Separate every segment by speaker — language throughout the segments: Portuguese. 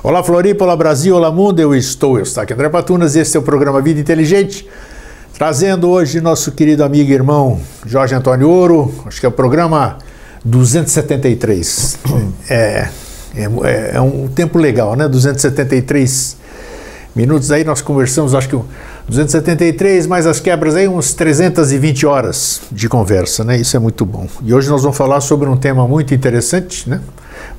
Speaker 1: Olá Floripa, olá Brasil, olá mundo, eu estou, eu estou aqui André Patunas e esse é o programa Vida Inteligente, trazendo hoje nosso querido amigo e irmão Jorge Antônio Ouro, acho que é o programa 273. É, é, é um tempo legal, né? 273 minutos aí nós conversamos, acho que 273 mais as quebras aí, uns 320 horas de conversa, né? Isso é muito bom. E hoje nós vamos falar sobre um tema muito interessante, né?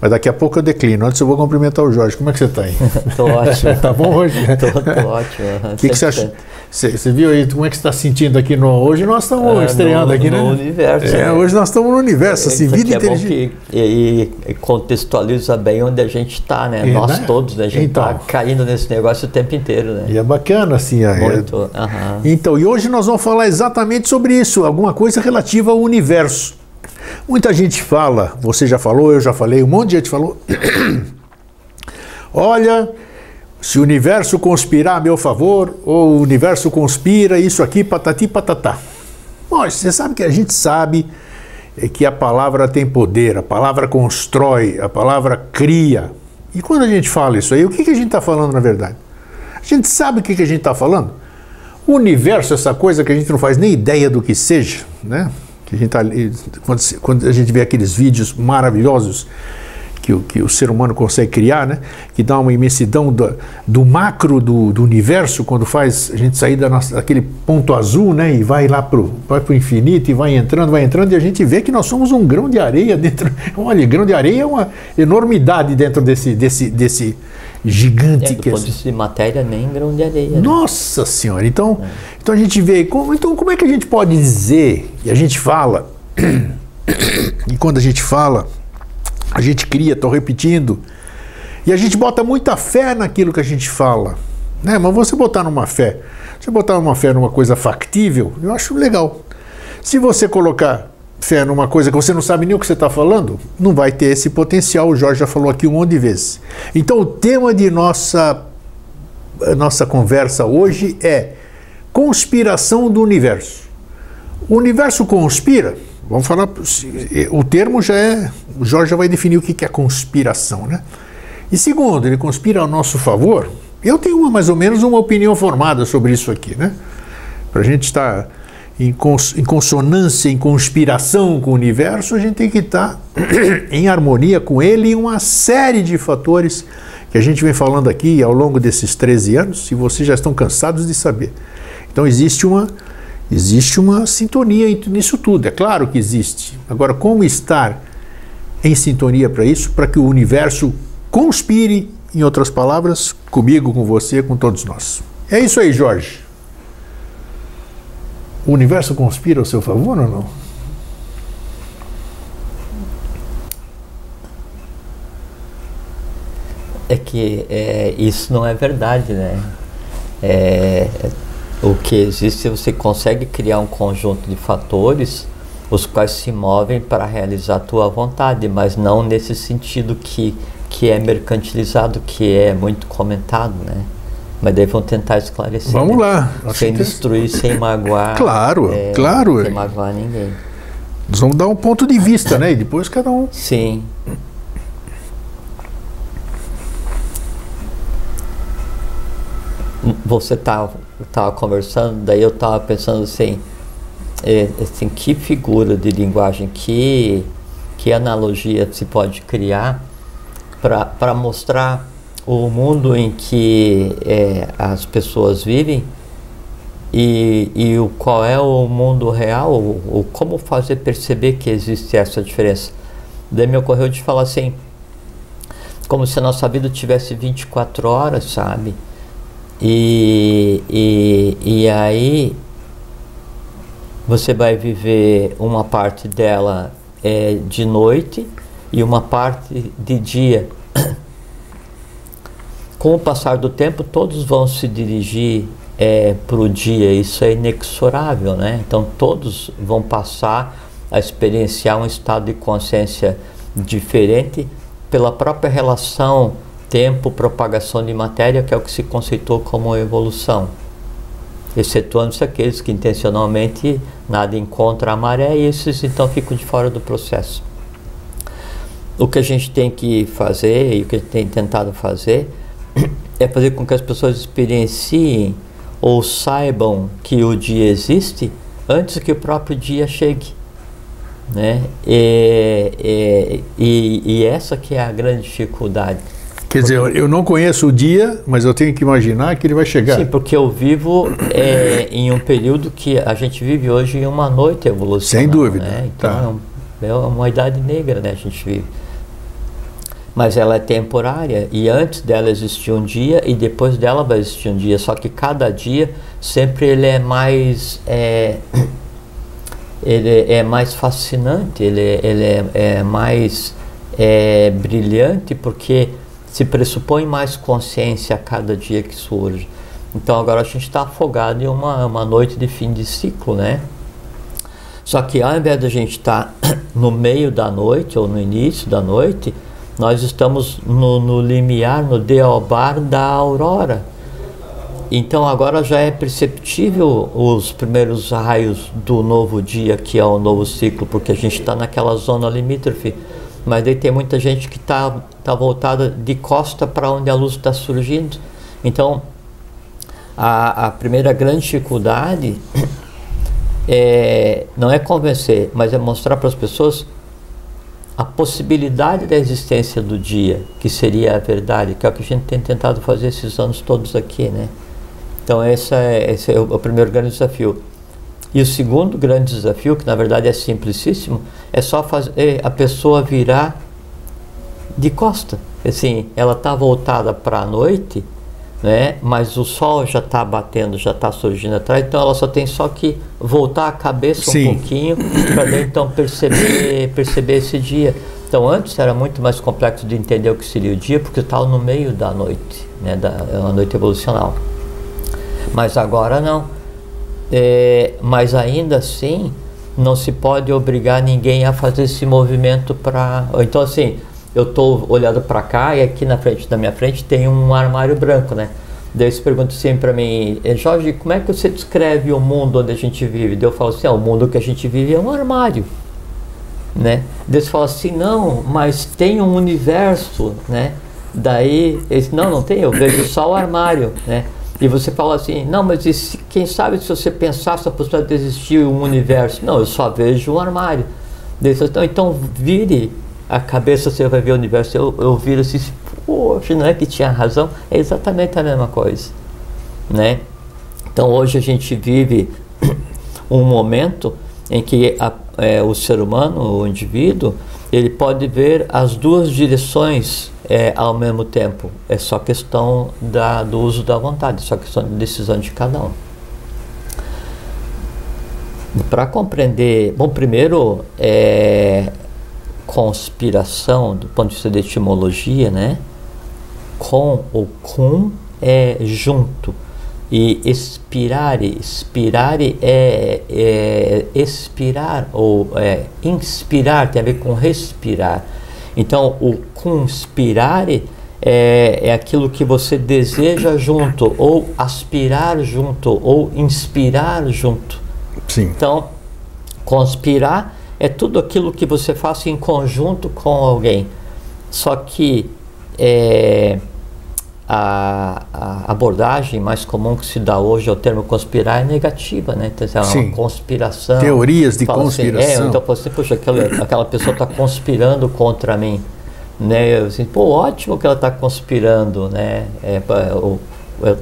Speaker 1: Mas daqui a pouco eu declino. Antes eu vou cumprimentar o Jorge. Como é que você está aí?
Speaker 2: Estou ótimo.
Speaker 1: tá bom hoje?
Speaker 2: Estou ótimo.
Speaker 1: O que, que você acha? Você, viu aí como é que você está sentindo aqui no. Hoje nós estamos ah, estreando
Speaker 2: no,
Speaker 1: aqui,
Speaker 2: no
Speaker 1: né?
Speaker 2: No universo.
Speaker 1: É,
Speaker 2: né?
Speaker 1: hoje nós estamos no universo, assim,
Speaker 2: Isso
Speaker 1: vida
Speaker 2: é
Speaker 1: inteligente.
Speaker 2: que, e, e contextualiza bem onde a gente está, né?
Speaker 1: É,
Speaker 2: Nós
Speaker 1: né?
Speaker 2: todos, né? A gente está
Speaker 1: Então.
Speaker 2: caindo nesse negócio o tempo inteiro, né?
Speaker 1: E é bacana, assim. é-
Speaker 2: Muito. aham.
Speaker 1: Então, e hoje nós vamos falar exatamente sobre isso, alguma coisa relativa ao universo. Muita gente fala, você já falou, eu já falei, um monte de gente falou. Olha, se o universo conspirar a meu favor, ou o universo conspira, isso aqui, patati patatá. Bom, você sabe que a gente sabe é que a palavra tem poder, a palavra constrói, a palavra cria. E quando a gente fala isso aí, o que, que a gente está falando na verdade? A gente sabe o que, que a gente está falando? O universo, essa coisa que a gente não faz nem ideia do que seja, né? Que a gente tá ali, quando, quando a gente vê aqueles vídeos maravilhosos que, o- que o ser humano consegue criar, né? Que dá uma imensidão do, do macro do, do universo, quando faz a gente sair da nossa, daquele ponto azul, né? E vai lá vai pro infinito e vai entrando, vai entrando, e a gente vê que nós somos um grão de areia dentro. Olha, grão de areia é uma enormidade dentro desse, desse, desse gigante
Speaker 2: É, do
Speaker 1: que é
Speaker 2: ponto de vista de matéria, nem grão de areia. né?
Speaker 1: nossa Senhora! Então, então a gente vê. Como, então, como é que a gente pode dizer, e a gente fala, e quando a gente fala, a gente cria, estou repetindo, e a gente bota muita fé naquilo que a gente fala. Né? Mas você botar numa fé, você botar uma fé numa coisa factível, eu acho legal. Se você colocar fé numa coisa que você não sabe nem o que você está falando, não vai ter esse potencial. O Jorge já falou aqui um monte de vezes. Então, o tema de nossa nossa conversa hoje é conspiração do universo. O universo conspira, vamos falar, o termo já é, o Jorge já vai definir o que é conspiração, né? E segundo, ele conspira a nosso favor. Eu tenho uma, mais ou menos uma opinião formada sobre isso aqui, né? Para a gente estar em, cons- em consonância, em conspiração com o universo, a gente tem que estar em harmonia com ele e uma série de fatores que a gente vem falando aqui ao longo desses 13 anos, e vocês já estão cansados de saber. Então existe uma existe uma sintonia em- nisso tudo, é claro que existe. Agora, como estar em sintonia para isso, para que o universo conspire, em outras palavras, comigo, com você, com todos nós. É isso aí, Jorge. O universo conspira ao seu favor ou não?
Speaker 2: É que é, isso não é verdade, né? É, o que existe é você consegue criar um conjunto de fatores os quais se movem para realizar a tua vontade, mas não nesse sentido que, que é mercantilizado, que é muito comentado, né? Mas daí vão tentar esclarecer.
Speaker 1: Vamos
Speaker 2: né?
Speaker 1: lá.
Speaker 2: Sem
Speaker 1: que-
Speaker 2: destruir, sem magoar.
Speaker 1: Claro, claro.
Speaker 2: Sem magoar ninguém.
Speaker 1: Nós vamos dar um ponto de vista, né? E depois cada um.
Speaker 2: Sim. Você estava tava conversando, daí eu estava pensando assim, é, assim, que figura de linguagem, que, que analogia se pode criar para mostrar o mundo em que é, as pessoas vivem e, e o qual é o mundo real, ou como fazer perceber que existe essa diferença. Daí me ocorreu de falar assim, como se a nossa vida tivesse 24 horas, sabe? E, e, e aí você vai viver uma parte dela é, de noite e uma parte de dia. Com o passar do tempo, todos vão se dirigir é, para o dia, isso é inexorável, né? Então, todos vão passar a experienciar um estado de consciência diferente pela própria relação tempo-propagação de matéria, que é o que se conceitou como evolução. Excetuando-se aqueles que intencionalmente nada encontra a maré, e esses então ficam de fora do processo. o que a gente tem que fazer e o que a gente tem tentado fazer é fazer com que as pessoas experienciem ou saibam que o dia existe antes que o próprio dia chegue. Né? E, e, e, e essa que é a grande dificuldade.
Speaker 1: Quer dizer, eu não conheço o dia, mas eu tenho que imaginar que ele vai chegar.
Speaker 2: Sim, porque eu vivo é, em um período que a gente vive hoje em uma noite evolucional.
Speaker 1: Sem dúvida.
Speaker 2: Né? Então tá. é, uma idade negra, né? A gente vive. Mas ela é temporária e antes dela existia um dia e depois dela vai existir um dia. Só que cada dia sempre ele é mais é, ele é mais fascinante, ele, ele é, é mais é, brilhante porque se pressupõe mais consciência a cada dia que surge. Então agora a gente está afogado em uma, uma noite de fim de ciclo, né? Só que ao invés de a gente estar tá no meio da noite ou no início da noite, nós estamos no, no limiar, no deobar da aurora. Então agora já é perceptível os primeiros raios do novo dia, que é o novo ciclo, porque a gente está naquela zona limítrofe mas aí tem muita gente que está tá voltada de costa para onde a luz está surgindo. Então, a, a primeira grande dificuldade é, não é convencer, mas é mostrar para as pessoas a possibilidade da existência do dia, que seria a verdade, que é o que a gente tem tentado fazer esses anos todos aqui, né? Então esse é, esse é o primeiro grande desafio. E o segundo grande desafio, que na verdade é simplicíssimo, é só fazer a pessoa virar de costa. Assim, ela está voltada para a noite, né? mas o sol já está batendo, já está surgindo atrás, então ela só tem só que voltar a cabeça Sim. um pouquinho para então perceber, perceber esse dia. Então antes era muito mais complexo de entender o que seria o dia, porque estava no meio da noite, né? da, é uma noite evolucional. Mas agora não é, mas ainda assim não se pode obrigar ninguém a fazer esse movimento para. Então assim, eu estou olhando para cá e aqui na frente da minha frente tem um armário branco, né? Daí você pergunta assim para mim, eh, Jorge, como é que você descreve o mundo onde a gente vive? Daí eu falo assim, ah, o mundo que a gente vive é um armário, né? Daí você fala assim, não, mas tem um universo, né? Daí, esse, não, não tem, eu vejo só o armário, né? E você fala assim, não, mas se, quem sabe se você pensasse a possibilidade de existir um universo? Não, eu só vejo um armário. Então, então vire a cabeça, você vai ver o universo. Eu, eu viro assim, poxa, não é que tinha razão? É exatamente a mesma coisa. Né? Então hoje a gente vive um momento em que a, é, o ser humano, o indivíduo, ele pode ver as duas direções é, ao mesmo tempo. É só questão da, do uso da vontade, só questão de decisão de cada um. Para compreender, bom, primeiro é conspiração do ponto de vista da etimologia, né? Com ou com é junto e expirare, expirare é, é expirar ou é, inspirar, tem a ver com respirar. Então, o conspirare é, é aquilo que você deseja junto, ou aspirar junto, ou inspirar junto.
Speaker 1: Sim.
Speaker 2: Então, conspirar é tudo aquilo que você faz em conjunto com alguém. Só que é, a, a, abordagem mais comum que se dá hoje ao termo conspirar é negativa, né? Então, é uma Sim. conspiração.
Speaker 1: Teorias de conspiração. Assim,
Speaker 2: é, então você, puxa, aquela, aquela pessoa está conspirando contra mim. Né? Eu, assim, pô, ótimo que ela está conspirando, né? É,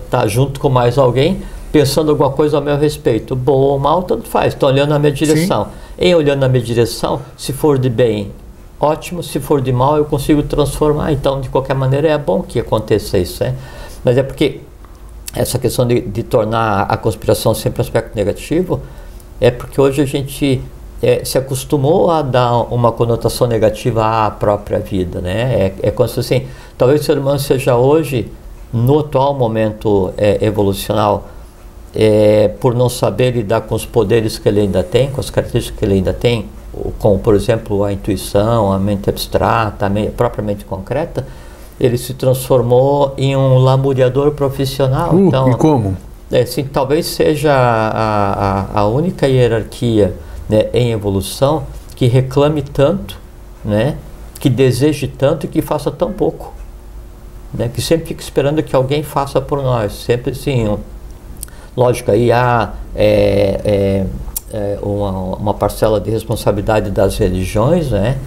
Speaker 2: tá junto com mais alguém pensando alguma coisa ao meu respeito. Bom ou mal, tanto faz. Estão olhando na minha direção. Sim. Em olhando na minha direção, se for de bem, ótimo, se for de mal eu consigo transformar, então de qualquer maneira é bom que aconteça isso, né? Mas é porque essa questão de, de tornar a conspiração sempre aspecto negativo é porque hoje a gente é, se acostumou a dar uma conotação negativa à própria vida, né? É, é como se assim, talvez o ser humano seja hoje, no atual momento é, evolucional, é, por não saber lidar com os poderes que ele ainda tem, com as características que ele ainda tem, como por exemplo a intuição, a mente abstrata, a mente propriamente concreta, ele se transformou em um lamuriador profissional.
Speaker 1: Uh, então, e como?
Speaker 2: É, assim, talvez seja a, a, a única hierarquia né, em evolução que reclame tanto né, que deseje tanto e que faça tão pouco. Né? Que sempre fica esperando que alguém faça por nós. Sempre assim, lógico, aí há é, é, é uma, uma, parcela de responsabilidade das religiões, né?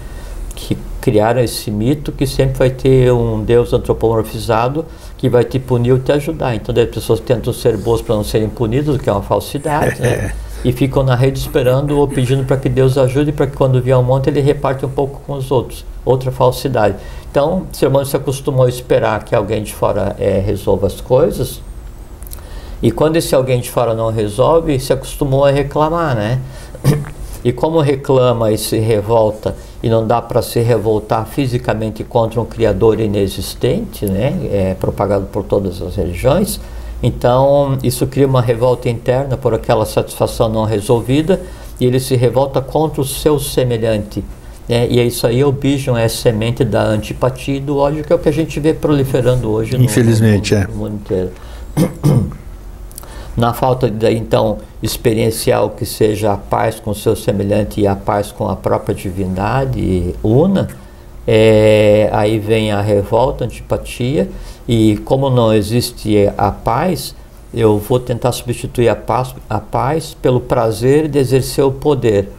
Speaker 2: Que criaram esse mito que sempre vai ter um Deus antropomorfizado que vai te punir ou te ajudar. Então, as pessoas tentam ser boas para não serem punidas, o que é uma falsidade, né? E ficam na rede esperando ou pedindo para que Deus ajude, para que quando vier um monte ele reparte um pouco com os outros. Outra falsidade. Então, o ser humano se acostumou a esperar que alguém de fora é, resolva as coisas, e quando esse alguém de fora não resolve, se acostumou a reclamar, né? E como reclama e se revolta e não dá para se revoltar fisicamente contra um criador inexistente, né? É propagado por todas as religiões. Então, isso cria uma revolta interna por aquela satisfação não resolvida e ele se revolta contra o seu semelhante. Né? E é isso aí, o bicho é semente da antipatia e do ódio, que é o que a gente vê proliferando hoje
Speaker 1: Infelizmente,
Speaker 2: no, no, no mundo inteiro. Na falta de, então, experiencial que seja a paz com o seu semelhante e a paz com a própria divindade una, é, aí vem a revolta, a antipatia, e como não existe a paz, eu vou tentar substituir a paz, a paz pelo prazer de exercer o poder.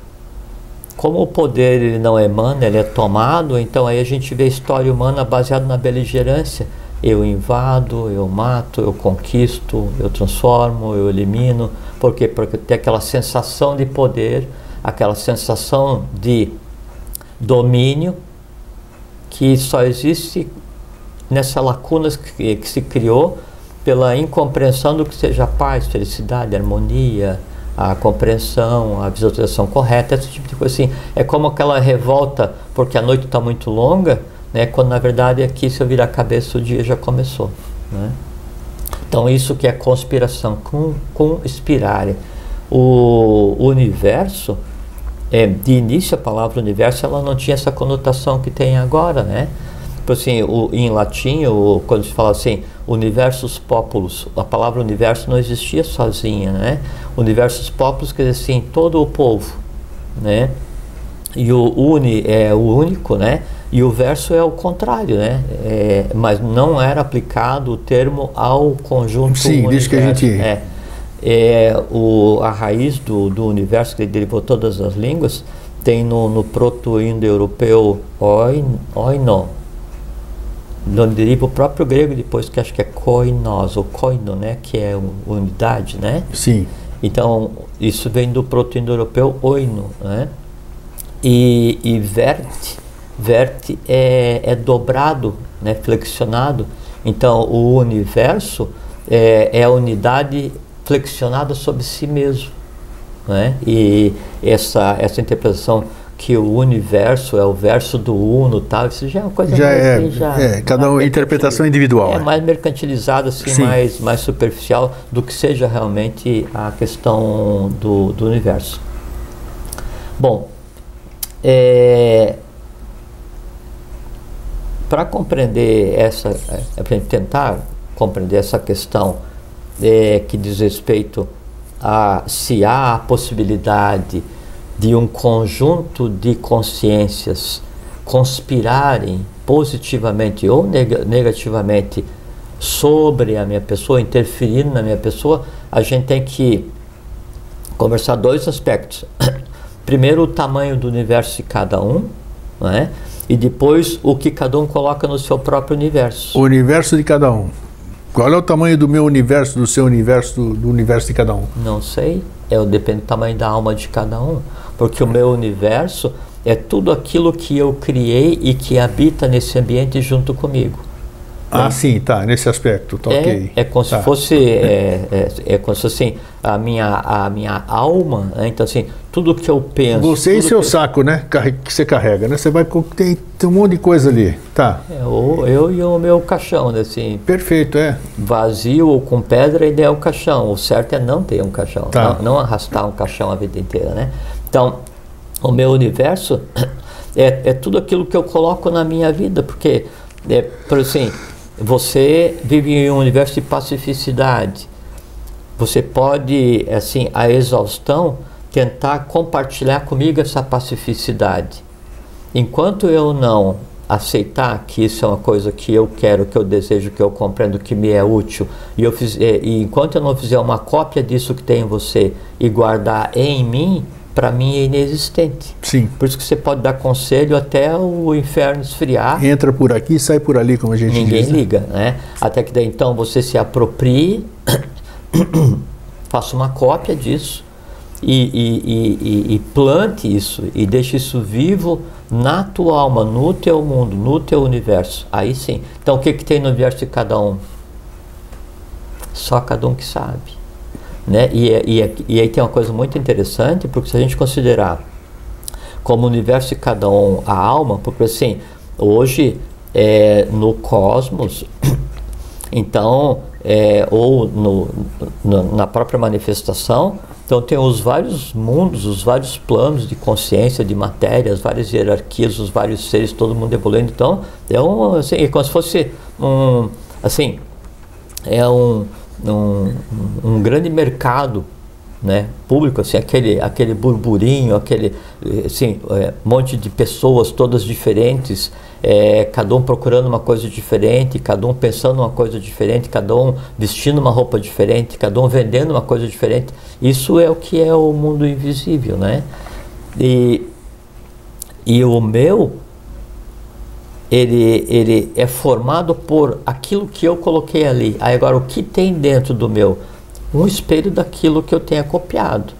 Speaker 2: Como o poder ele não emana, ele é tomado, então aí a gente vê a história humana baseada na beligerância eu invado, eu mato, eu conquisto, eu transformo, eu elimino. Por quê? Porque tem aquela sensação de poder, aquela sensação de domínio que só existe nessa lacuna que, que se criou pela incompreensão do que seja paz, felicidade, harmonia, a compreensão, a visualização correta, esse tipo de coisa assim. É como aquela revolta porque a noite está muito longa né? quando na verdade aqui se eu virar a cabeça o dia já começou. Né? Então isso que é conspiração, com, conspirare. O, o universo, é, de início a palavra universo ela não tinha essa conotação que tem agora, né? Tipo assim, o, em latim, o, quando se fala assim, universos populus, a palavra universo não existia sozinha, né? Universos populus quer dizer assim, todo o povo, né? E o uni é o único, né? E o verso é o contrário, né? É, mas não era aplicado o termo ao conjunto
Speaker 1: Sim, universo. que a gente...
Speaker 2: É, é, o, a raiz do, do universo, que derivou todas as línguas, tem no, no proto-indo-europeu oino, onde deriva o próprio grego depois, que acho que é koinos, ou koino, né? Que é unidade, né?
Speaker 1: Sim.
Speaker 2: Então, isso vem do proto-indo-europeu oino, né? E, e verte verte é, é dobrado, né, flexionado. Então, o universo é, é a unidade flexionada sobre si mesmo. Né? E essa, essa interpretação que o universo é o verso do uno tal, isso já é uma coisa
Speaker 1: já é, assim, já, é, cada uma interpretação individual.
Speaker 2: É, é mais mercantilizada, assim, mais, mais superficial do que seja realmente a questão do, do universo. Bom, é, para compreender essa, é, para tentar compreender essa questão é, que diz respeito a se há a possibilidade de um conjunto de consciências conspirarem positivamente ou neg negativamente sobre a minha pessoa, interferindo na minha pessoa, a gente tem que conversar dois aspectos. Primeiro, o tamanho do universo de cada um, não é? E depois o que cada um coloca no seu próprio universo.
Speaker 1: O universo de cada um. Qual é o tamanho do meu universo, do seu universo, do, do universo de cada um?
Speaker 2: Não sei. É, depende do tamanho da alma de cada um. Porque o meu universo é tudo aquilo que eu criei e que habita nesse ambiente junto comigo.
Speaker 1: Ah, sim, tá, nesse aspecto, tá
Speaker 2: é,
Speaker 1: ok.
Speaker 2: É como
Speaker 1: tá.
Speaker 2: se fosse, é, é, é, como se assim, a minha, a minha alma, né? então assim, tudo que eu penso...
Speaker 1: Você e seu que... saco, né, que você carrega, né, você vai, tem, tem um monte de coisa ali, tá.
Speaker 2: É, ou eu e o meu caixão, né, assim...
Speaker 1: Perfeito, é.
Speaker 2: Vazio ou com pedra, ideia é o caixão, o certo é não ter um caixão, tá. não, não arrastar um caixão a vida inteira, né. Então, o meu universo é, é tudo aquilo que eu coloco na minha vida, porque, é, por assim você vive em um universo de pacificidade. Você pode, assim, a exaustão, tentar compartilhar comigo essa pacificidade. enquanto eu não aceitar que isso é uma coisa que eu quero, que eu desejo, que eu compreendo, que me é útil, e, eu fiz, e enquanto eu não fizer uma cópia disso que tem em você e guardar em mim, para mim é inexistente.
Speaker 1: Sim.
Speaker 2: Por isso que você pode dar conselho até o inferno esfriar.
Speaker 1: Entra por aqui, sai por ali, como a gente
Speaker 2: Ninguém
Speaker 1: diz. Né?
Speaker 2: liga, né? Até que daí então você se aproprie, faça uma cópia disso e, e, e, e, plante isso e deixe isso vivo na tua alma, no teu mundo, no teu universo. Aí sim. Então o que, que tem no universo de cada um? Só cada um que sabe. Né? E, e, e aí tem uma coisa muito interessante, porque se a gente considerar como universo de cada um a alma, porque assim, hoje é, no cosmos, então, é, ou no, no, na própria manifestação, então tem os vários mundos, os vários planos de consciência, de matéria, as várias hierarquias, os vários seres, todo mundo evoluindo. Então é um, assim, é como se fosse um, assim, é um, um, um grande mercado né, público, assim, aquele, aquele burburinho, aquele assim, é, monte de pessoas todas diferentes, é, cada um procurando uma coisa diferente, cada um pensando uma coisa diferente, cada um vestindo uma roupa diferente, cada um vendendo uma coisa diferente. Isso é o que é o mundo invisível, né? E, e o meu, ele, ele é formado por aquilo que eu coloquei ali. Aí agora, o que tem dentro do meu? Um espelho daquilo que eu tenha copiado.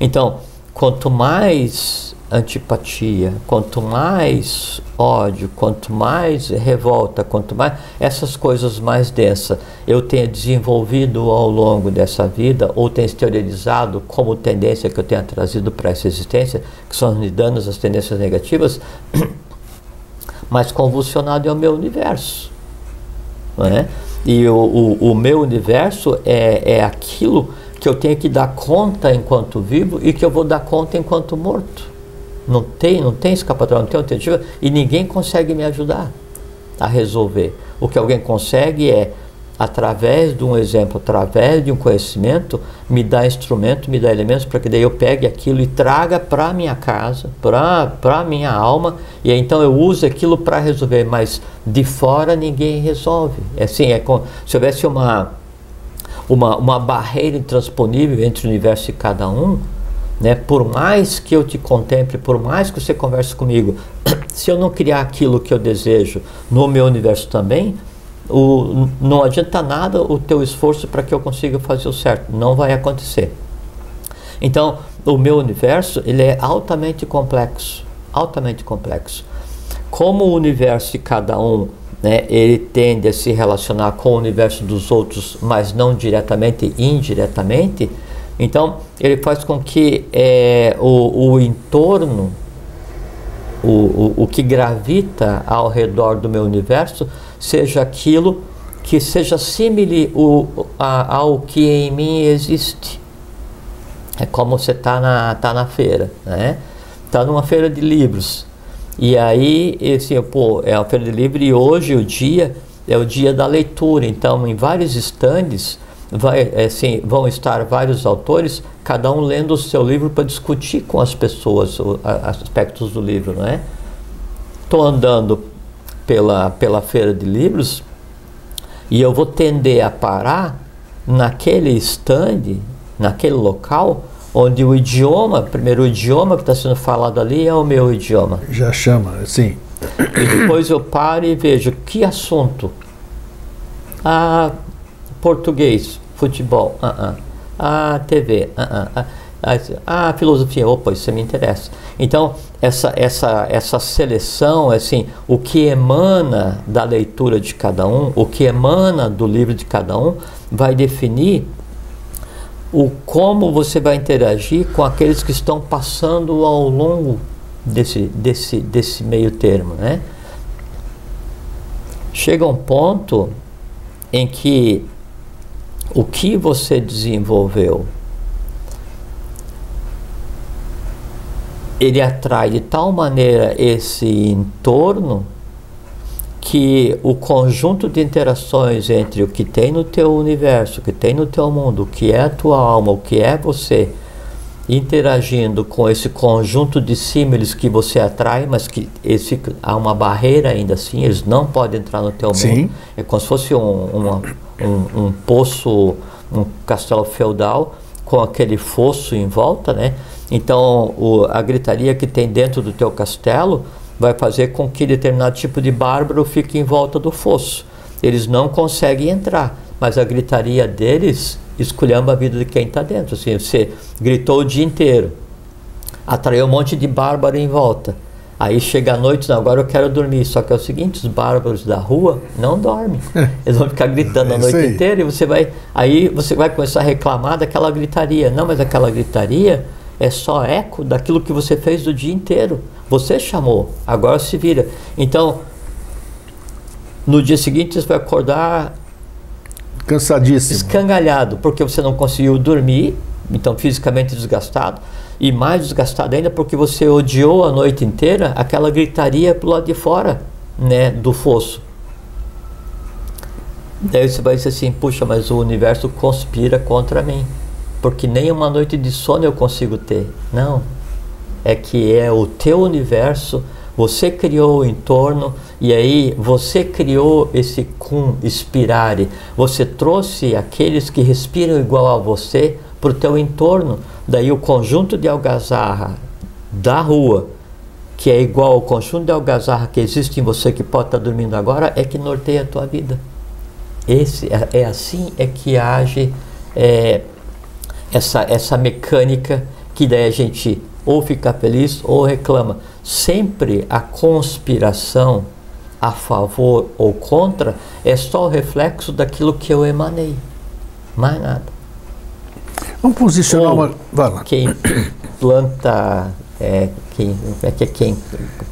Speaker 2: Então, quanto mais antipatia, quanto mais ódio, quanto mais revolta, quanto mais essas coisas mais densas eu tenha desenvolvido ao longo dessa vida ou tenha exteriorizado como tendência que eu tenha trazido para essa existência, que são os danos, as tendências negativas, mais convulsionado é o meu universo. Não é? E o, o, o meu universo é, é aquilo que eu tenho que dar conta enquanto vivo e que eu vou dar conta enquanto morto. Não tem, não tem escapatória, não tem alternativa e ninguém consegue me ajudar a resolver. O que alguém consegue é, através de um exemplo, através de um conhecimento, me dar instrumento, me dar elementos para que daí eu pegue aquilo e traga para minha casa, para a minha alma, e então eu uso aquilo para resolver, mas de fora ninguém resolve. É assim, é como se houvesse uma, uma, uma barreira intransponível entre o universo e cada um, né? Por mais que eu te contemple, por mais que você converse comigo, se eu não criar aquilo que eu desejo no meu universo também, o, não adianta nada o teu esforço para que eu consiga fazer o certo. Não vai acontecer. Então, o meu universo ele é altamente complexo, altamente complexo. Como o universo de cada um, né, ele tende a se relacionar com o universo dos outros, mas não diretamente, indiretamente então, ele faz com que é, o, o entorno, o, o, o que gravita ao redor do meu universo, seja aquilo que seja simile ao que em mim existe. É como você está na, tá na feira, né? Está numa feira de livros. E aí, assim, pô, é uma feira de livros e hoje o dia é o dia da leitura. Então, em vários estandes, vai, é, assim, vão estar vários autores, cada um lendo o seu livro para discutir com as pessoas os aspectos do livro, não é? Estou andando pela, pela feira de livros e eu vou tender a parar naquele stand, naquele local, onde o idioma, primeiro o idioma que está sendo falado ali é o meu idioma.
Speaker 1: Já chama, sim.
Speaker 2: E depois eu paro e vejo que assunto. Ah, português, futebol, uh -uh. a TV, uh a, a filosofia, opa, isso me interessa. Então, essa, essa, essa seleção, assim, o que emana da leitura de cada um, o que emana do livro de cada um, vai definir o como você vai interagir com aqueles que estão passando ao longo desse, desse, desse meio termo, né? Chega um ponto em que o que você desenvolveu, ele atrai de tal maneira esse entorno que o conjunto de interações entre o que tem no teu universo, o que tem no teu mundo, o que é a tua alma, o que é você, interagindo com esse conjunto de símiles que você atrai, mas que esse, há uma barreira ainda assim, eles não podem entrar no teu
Speaker 1: Sim.
Speaker 2: mundo. É como se fosse um, uma- um, um poço, um castelo feudal com aquele fosso em volta, né? Então o- a gritaria que tem dentro do teu castelo vai fazer com que determinado tipo de bárbaro fique em volta do fosso. Eles não conseguem entrar, mas a gritaria deles esculhamba a vida de quem está dentro. Assim, você gritou o dia inteiro, atraiu um monte de bárbaro em volta. Aí chega a noite, não, agora eu quero dormir. Só que é o seguinte, os bárbaros da rua não dormem. Eles vão ficar gritando
Speaker 1: É
Speaker 2: a
Speaker 1: isso
Speaker 2: noite inteira e você vai. Aí você vai começar a reclamar daquela gritaria. Não, mas aquela gritaria é só eco daquilo que você fez do dia inteiro. Você chamou, agora se vira. Então, no dia seguinte você vai acordar
Speaker 1: Cansadíssimo.
Speaker 2: escangalhado, porque você não conseguiu dormir, então fisicamente desgastado, e mais desgastado ainda porque você odiou a noite inteira aquela gritaria pro lado de fora, né, do fosso. Daí você vai dizer assim, puxa, mas o universo conspira contra mim, porque nem uma noite de sono eu consigo ter. Não, é que é o teu universo, você criou o entorno e aí você criou esse cum inspirare, você trouxe aqueles que respiram igual a você para o teu entorno, daí o conjunto de algazarra da rua, que é igual ao conjunto de algazarra que existe em você que pode estar dormindo agora, é que norteia a tua vida. Esse, é, é assim é que age é, essa, essa mecânica que daí a gente ou fica feliz ou reclama. Sempre a conspiração a favor ou contra é só o reflexo daquilo que eu emanei. Mais nada.
Speaker 1: Vamos posicionar
Speaker 2: Ou-
Speaker 1: uma. Vai lá.
Speaker 2: Quem planta, é, quem, é que é quem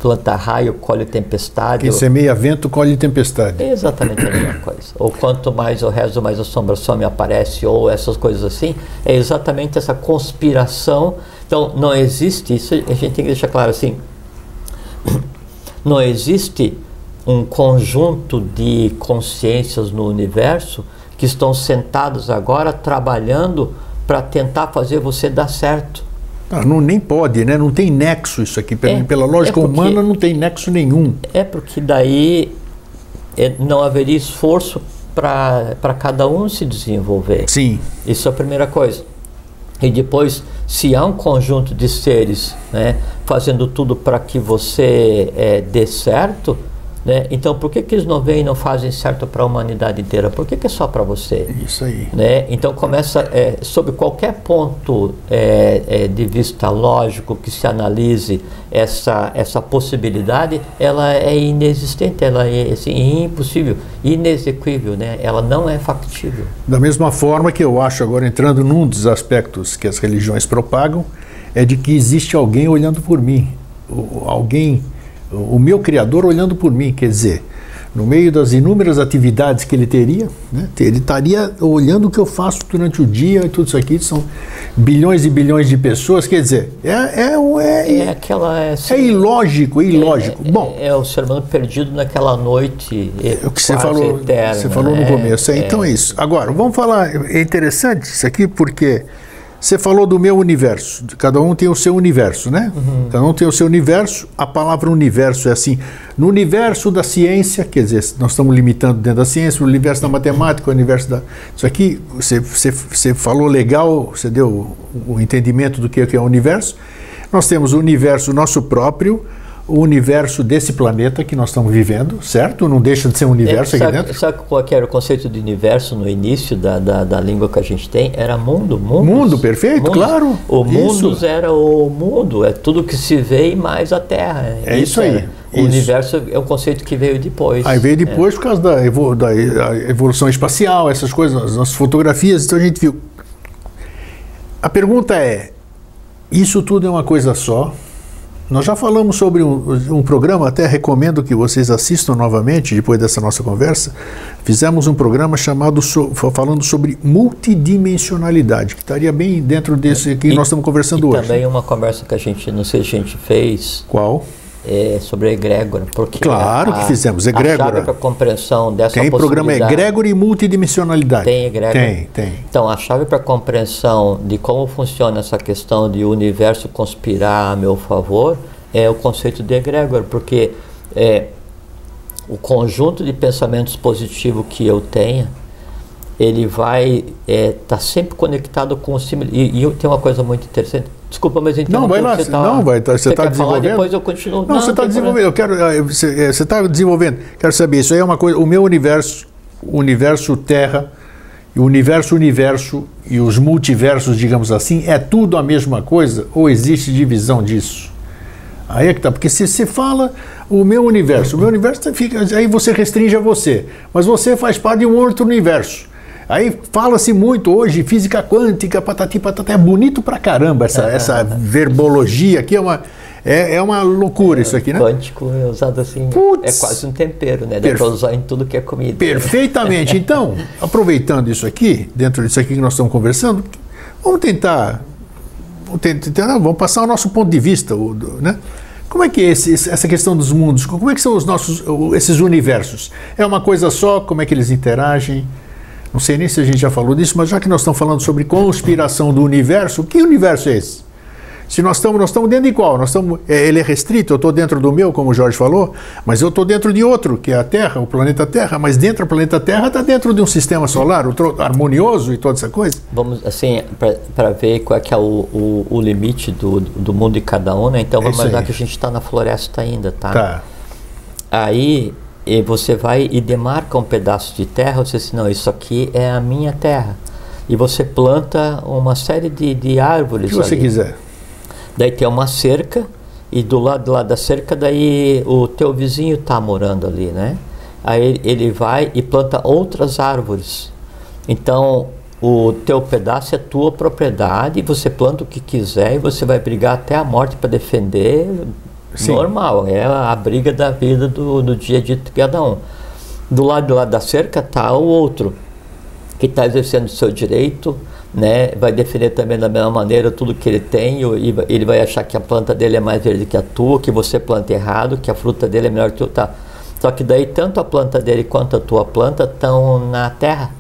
Speaker 2: planta raio, colhe tempestade.
Speaker 1: Quem
Speaker 2: ou-
Speaker 1: semeia vento, colhe tempestade.
Speaker 2: é exatamente a mesma coisa. Ou quanto mais eu rezo, mais assombração me aparece, ou essas coisas assim. É exatamente essa conspiração. Então, não existe, isso a gente tem que deixar claro assim. Não existe um conjunto de consciências no universo que estão sentados agora trabalhando para tentar fazer você dar certo.
Speaker 1: Ah, não, nem pode, né? Não tem nexo isso aqui. Pela,
Speaker 2: É,
Speaker 1: pela lógica
Speaker 2: é porque-
Speaker 1: humana, não tem nexo nenhum.
Speaker 2: É porque daí é, não haveria esforço para cada um se desenvolver.
Speaker 1: Sim.
Speaker 2: Isso é a primeira coisa. E depois, se há um conjunto de seres né, fazendo tudo para que você é, dê certo, né, então por que, que eles não vêm e não fazem certo para a humanidade inteira? Por que, que é só para você?
Speaker 1: Isso aí.
Speaker 2: né? Então começa é, sob qualquer ponto é, é, de vista lógico que se analise essa essa possibilidade, ela é inexistente, ela é assim, impossível, inexequível, né? Ela não é factível.
Speaker 1: Da mesma forma que eu acho, agora entrando num dos aspectos que as religiões propagam, é de que existe alguém olhando por mim. Alguém, o meu Criador olhando por mim. Quer dizer, no meio das inúmeras atividades que ele teria, né, ele estaria olhando o que eu faço durante o dia e tudo isso aqui. São bilhões e bilhões de pessoas. Quer dizer, é, é, é,
Speaker 2: É aquela é,
Speaker 1: é ilógico, é ilógico.
Speaker 2: é,
Speaker 1: Bom,
Speaker 2: é, o ser humano perdido naquela noite
Speaker 1: É o que você falou,
Speaker 2: eterna,
Speaker 1: você falou no
Speaker 2: né?
Speaker 1: começo. É, então é isso. Agora, vamos falar. É interessante isso aqui porque você falou do meu universo. Cada um tem o seu universo, né?
Speaker 2: Uhum.
Speaker 1: Cada um tem o seu universo. A palavra universo é assim. No universo da ciência, quer dizer, nós estamos limitando dentro da ciência, o universo da matemática, o universo da. Isso aqui, você, você, você falou legal, você deu o, o entendimento do que é que é o universo. Nós temos o universo nosso próprio, o universo desse planeta que nós estamos vivendo, certo? Não deixa de ser um universo
Speaker 2: É,
Speaker 1: aqui
Speaker 2: sabe,
Speaker 1: dentro.
Speaker 2: sabe qual era o conceito de universo no início da, da, da língua que a gente tem? Era mundo, mundos.
Speaker 1: Mundo, perfeito, claro.
Speaker 2: O
Speaker 1: Isso.
Speaker 2: mundos era o mundo, é tudo que se vê e mais a Terra.
Speaker 1: É isso aí,
Speaker 2: era. O
Speaker 1: isso.
Speaker 2: universo é um conceito que veio depois.
Speaker 1: Aí veio depois por causa da, evo- da evolução espacial, essas coisas, as nossas fotografias, então a gente viu. A pergunta é: isso tudo é uma coisa só? Nós já falamos sobre um, um programa, até recomendo que vocês assistam novamente depois dessa nossa conversa. Fizemos um programa chamado so- falando sobre multidimensionalidade, que estaria bem dentro desse que
Speaker 2: E-
Speaker 1: nós estamos conversando
Speaker 2: e
Speaker 1: hoje.
Speaker 2: também uma conversa que a gente, não sei se a gente fez,
Speaker 1: Qual?
Speaker 2: É, sobre a egrégora. Porque
Speaker 1: claro
Speaker 2: a,
Speaker 1: que fizemos, egrégora. A chave
Speaker 2: compreensão dessa
Speaker 1: Tem programa egrégora e multidimensionalidade.
Speaker 2: Tem egrégora?
Speaker 1: Tem, tem.
Speaker 2: Então, a chave para a compreensão de como funciona essa questão de o universo conspirar a meu favor é o conceito de egrégora, porque é, o conjunto de pensamentos positivos que eu tenha, ele vai estar é, tá sempre conectado com o símbolo. E, e tem uma coisa muito interessante. Desculpa, mas então.
Speaker 1: Não, vai lá. Você tá, não, vai. Tá, você está desenvolvendo. Falar,
Speaker 2: depois eu continuo.
Speaker 1: Não, não você está desenvolvendo. Eu quero. Eh, você está desenvolvendo. Quero saber. Isso aí é uma coisa. O meu universo, o universo Terra, o universo Universo e os multiversos, digamos assim, é tudo a mesma coisa ou existe divisão disso? Aí é que tá, porque se você fala o meu universo, o meu universo fica, aí você restringe a você, mas você faz parte de um outro universo. Aí fala-se muito hoje física quântica, patati patata, é bonito pra caramba essa, essa verbologia aqui, é uma, é, é uma loucura é, isso aqui, né?
Speaker 2: Quântico é usado assim, Puts, é quase um tempero, né? Dá para usar em tudo que é comida.
Speaker 1: Perfeitamente. Então, aproveitando isso aqui, dentro disso aqui que nós estamos conversando, vamos tentar, vamos, tentar, vamos passar o nosso ponto de vista, né? Como é que é esse, essa questão dos mundos? Como é que são os nossos, esses universos? É uma coisa só? Como é que eles interagem? Não sei nem se a gente já falou disso, mas já que nós estamos falando sobre conspiração do universo, que universo é esse? Se nós estamos, nós estamos dentro de qual? Nós estamos, é, ele é restrito, eu estou dentro do meu, como o Jorge falou, mas eu estou dentro de outro, que é a Terra, o planeta Terra, mas dentro do planeta Terra está dentro de um sistema solar outro, harmonioso e toda essa coisa.
Speaker 2: Vamos, assim, para ver qual é que é o, o, o limite do, do mundo de cada um, né? Então vamos é imaginar que a gente está na floresta ainda, tá?
Speaker 1: Tá.
Speaker 2: Aí e você vai e demarca um pedaço de terra, você diz, não, isso aqui é a minha terra. E você planta uma série de, de árvores.
Speaker 1: O que você
Speaker 2: ali.
Speaker 1: quiser.
Speaker 2: Daí tem uma cerca, e do lado lá da cerca, daí o teu vizinho está morando ali, né? Aí ele vai e planta outras árvores. Então, o teu pedaço é tua propriedade, você planta o que quiser e você vai brigar até a morte para defender Sim. normal, é a briga da vida do, do dia a dia de cada um. Do lado, lá da cerca está o outro, que está exercendo o seu direito, né? vai defender também da mesma maneira tudo que ele tem, e ele vai achar que a planta dele é mais verde que a tua, que você planta errado, que a fruta dele é melhor que tua. Tá. Só que daí tanto a planta dele quanto a tua planta estão na terra.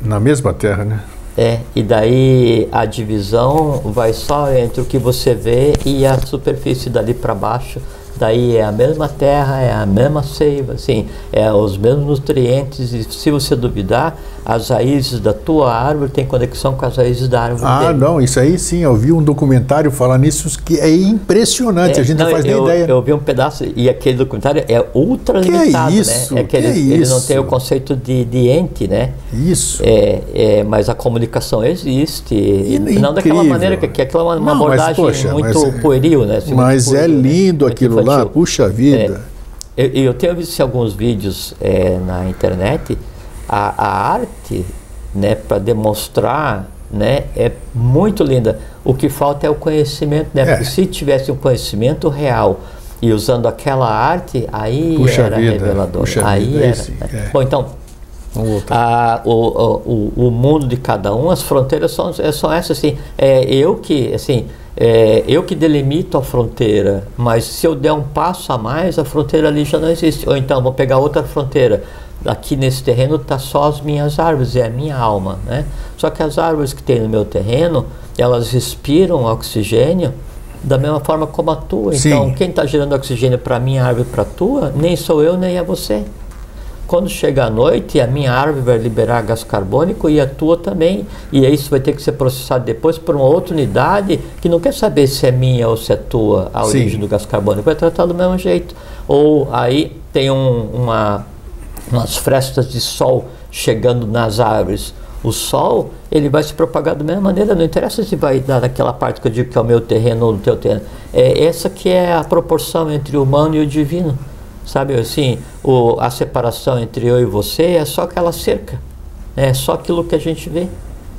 Speaker 1: Na mesma terra, né?
Speaker 2: É, e daí a divisão vai só entre o que você vê e a superfície dali para baixo daí é a mesma terra, é a mesma seiva, assim, é os mesmos nutrientes, e se você duvidar, as raízes da tua árvore têm conexão com as raízes da árvore
Speaker 1: Ah,
Speaker 2: dele.
Speaker 1: não, isso aí sim, eu vi um documentário falar nisso que é impressionante, é, a gente não, não faz
Speaker 2: eu,
Speaker 1: nem ideia.
Speaker 2: Eu vi um pedaço, e aquele documentário é ultra que limitado,
Speaker 1: é isso?
Speaker 2: né? É que,
Speaker 1: que
Speaker 2: ele,
Speaker 1: é
Speaker 2: ele não tem o conceito de, de ente, né?
Speaker 1: Isso.
Speaker 2: É, é, mas a comunicação existe, e, não daquela maneira, que, que aquela é uma, uma não, abordagem mas, poxa, muito mas, é- pueril, né?
Speaker 1: Assim, mas é pueril, é lindo né? aquilo lá, puxa vida.
Speaker 2: É, eu, eu, tenho visto alguns vídeos é, na internet, a, a arte né, para demonstrar, né, é muito linda. O que falta é o conhecimento, né? É. Porque se tivesse um conhecimento real e usando aquela arte, aí
Speaker 1: puxa
Speaker 2: era
Speaker 1: vida,
Speaker 2: revelador.
Speaker 1: aí
Speaker 2: vida, era. Né? É. Bom, então a, o, o, o mundo de cada um, as fronteiras são, são essas assim. É eu que assim é, eu que delimito a fronteira, mas se eu der um passo a mais, a fronteira ali já não existe. Ou então vou pegar outra fronteira aqui nesse terreno está só as minhas árvores, é a minha alma, né? Só que as árvores que tem no meu terreno, elas respiram oxigênio da mesma forma como a tua.
Speaker 1: Sim.
Speaker 2: Então, quem está gerando oxigênio para a minha árvore e para a tua, nem sou eu, nem é você. Quando chega a noite, a minha árvore vai liberar gás carbônico e a tua também. E isso vai ter que ser processado depois por uma outra unidade que não quer saber se é minha ou se é tua a origem Sim. do gás carbônico. Vai tratar do mesmo jeito. Ou aí tem um, uma umas frestas de sol chegando nas árvores. O sol, ele vai se propagar da mesma maneira, não interessa se vai dar naquela parte que eu digo que é o meu terreno ou o teu terreno. É essa que é a proporção entre o humano e o divino. Sabe assim, o, a separação entre eu e você é só aquela cerca. É só aquilo que a gente vê.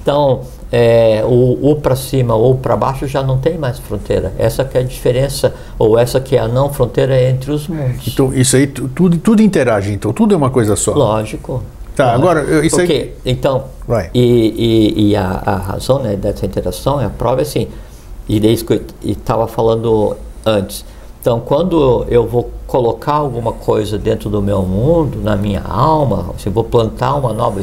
Speaker 2: Então, é, ou, ou para cima ou para baixo já não tem mais fronteira. Essa que é a diferença, ou essa que é a não fronteira entre os mundos.
Speaker 1: Então, isso aí, tudo, tudo interage, então tudo é uma coisa só.
Speaker 2: Lógico.
Speaker 1: Tá, lógico. agora, isso
Speaker 2: Porque,
Speaker 1: aí...
Speaker 2: Então,
Speaker 1: Vai.
Speaker 2: e, e, e a, a, razão né, dessa interação, a prova é assim, e desde que eu estava falando antes, Então, quando eu vou colocar alguma coisa dentro do meu mundo, na minha alma, se vou plantar uma nova,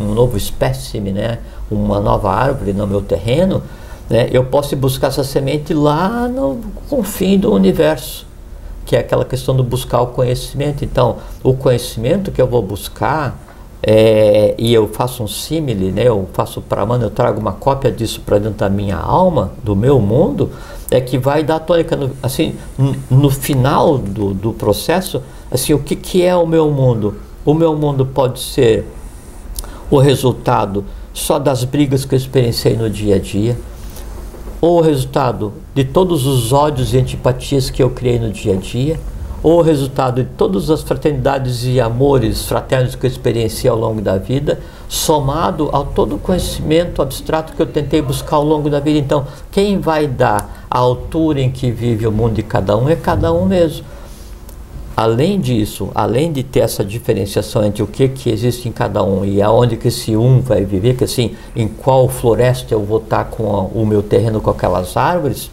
Speaker 2: um novo espécime, né, uma nova árvore no meu terreno, né, eu posso buscar essa semente lá no confim do universo, que é aquela questão do buscar o conhecimento. Então, o conhecimento que eu vou buscar, é, e eu faço um símile, né, eu faço para mano, eu trago uma cópia disso para dentro da minha alma, do meu mundo, é que vai dar tônica. No, assim, no final do, do processo, assim, o que, que é o meu mundo? O meu mundo pode ser o resultado só das brigas que eu experienciei no dia a dia, ou o resultado de todos os ódios e antipatias que eu criei no dia a dia, ou o resultado de todas as fraternidades e amores fraternos que eu experienciei ao longo da vida, somado ao todo o conhecimento abstrato que eu tentei buscar ao longo da vida. Então, quem vai dar a altura em que vive o mundo de cada um é cada um mesmo. Além disso, além de ter essa diferenciação entre o que, que existe em cada um e aonde que esse um vai viver, que assim, em qual floresta eu vou estar com o meu terreno com aquelas árvores,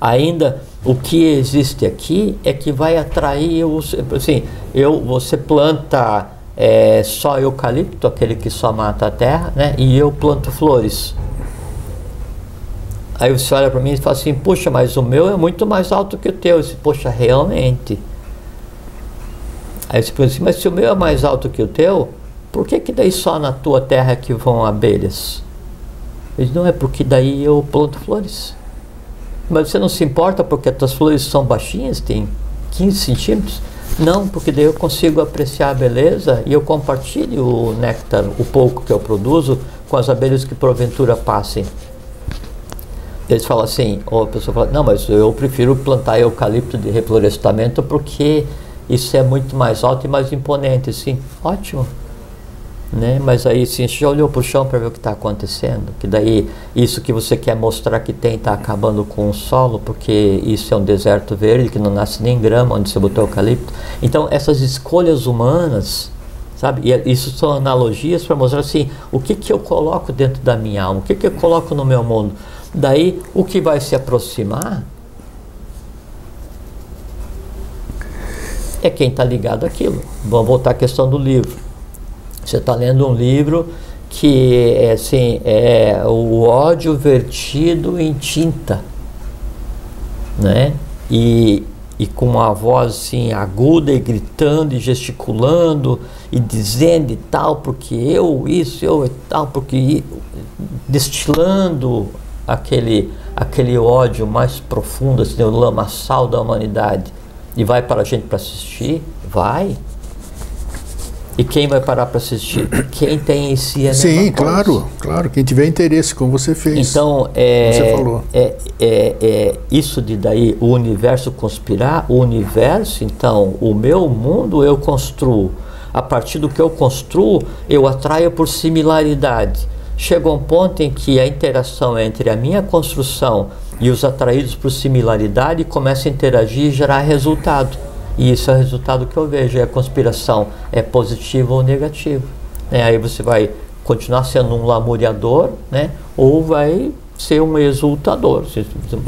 Speaker 2: ainda o que existe aqui é que vai atrair os, assim, eu, você planta é, só eucalipto, aquele que só mata a terra, né? E eu planto flores. Aí você olha para mim e fala assim, puxa, mas o meu é muito mais alto que o teu. Eu disse, poxa, realmente. Aí você pensa assim, mas se o meu é mais alto que o teu, por que que daí só na tua terra que vão abelhas? Ele não é porque daí eu planto flores. Mas você não se importa porque as tuas flores são baixinhas, tem 15 centímetros? Não, porque daí eu consigo apreciar a beleza e eu compartilho o néctar, o pouco que eu produzo, com as abelhas que porventura passem. Eles falam assim, ou a pessoa fala, não, mas eu prefiro plantar eucalipto de reflorestamento porque isso é muito mais alto e mais imponente. Sim, ótimo né? Mas aí sim, você já olhou para o chão para ver o que está acontecendo? Que daí isso que você quer mostrar que tem está acabando com o solo, porque isso é um deserto verde que não nasce nem grama onde você botou eucalipto. Então essas escolhas humanas, sabe? E isso são analogias para mostrar assim, o que que eu coloco dentro da minha alma, o que que eu coloco no meu mundo. Daí o que vai se aproximar é quem está ligado àquilo. Vamos voltar à questão do livro você está lendo um livro que é assim é o ódio vertido em tinta, né? E, e com uma voz assim aguda e gritando e gesticulando e dizendo e tal, porque eu isso, eu e tal, porque destilando aquele aquele ódio mais profundo, assim, o lamaçal da humanidade. E vai para a gente para assistir? Vai. E quem vai parar para assistir? Quem tem em si a
Speaker 1: Sim, claro, claro. Quem tiver interesse, como você fez.
Speaker 2: Então, é, você falou. É, é, é, isso de daí o universo conspirar, o universo, então, o meu mundo eu construo. A partir do que eu construo, eu atraio por similaridade. Chega um ponto em que a interação entre a minha construção e os atraídos por similaridade começa a interagir e gerar resultado. E isso é o resultado que eu vejo. E a conspiração é positiva ou negativa. Né? Aí você vai continuar sendo um lamuriador, né? ou vai ser um exultador.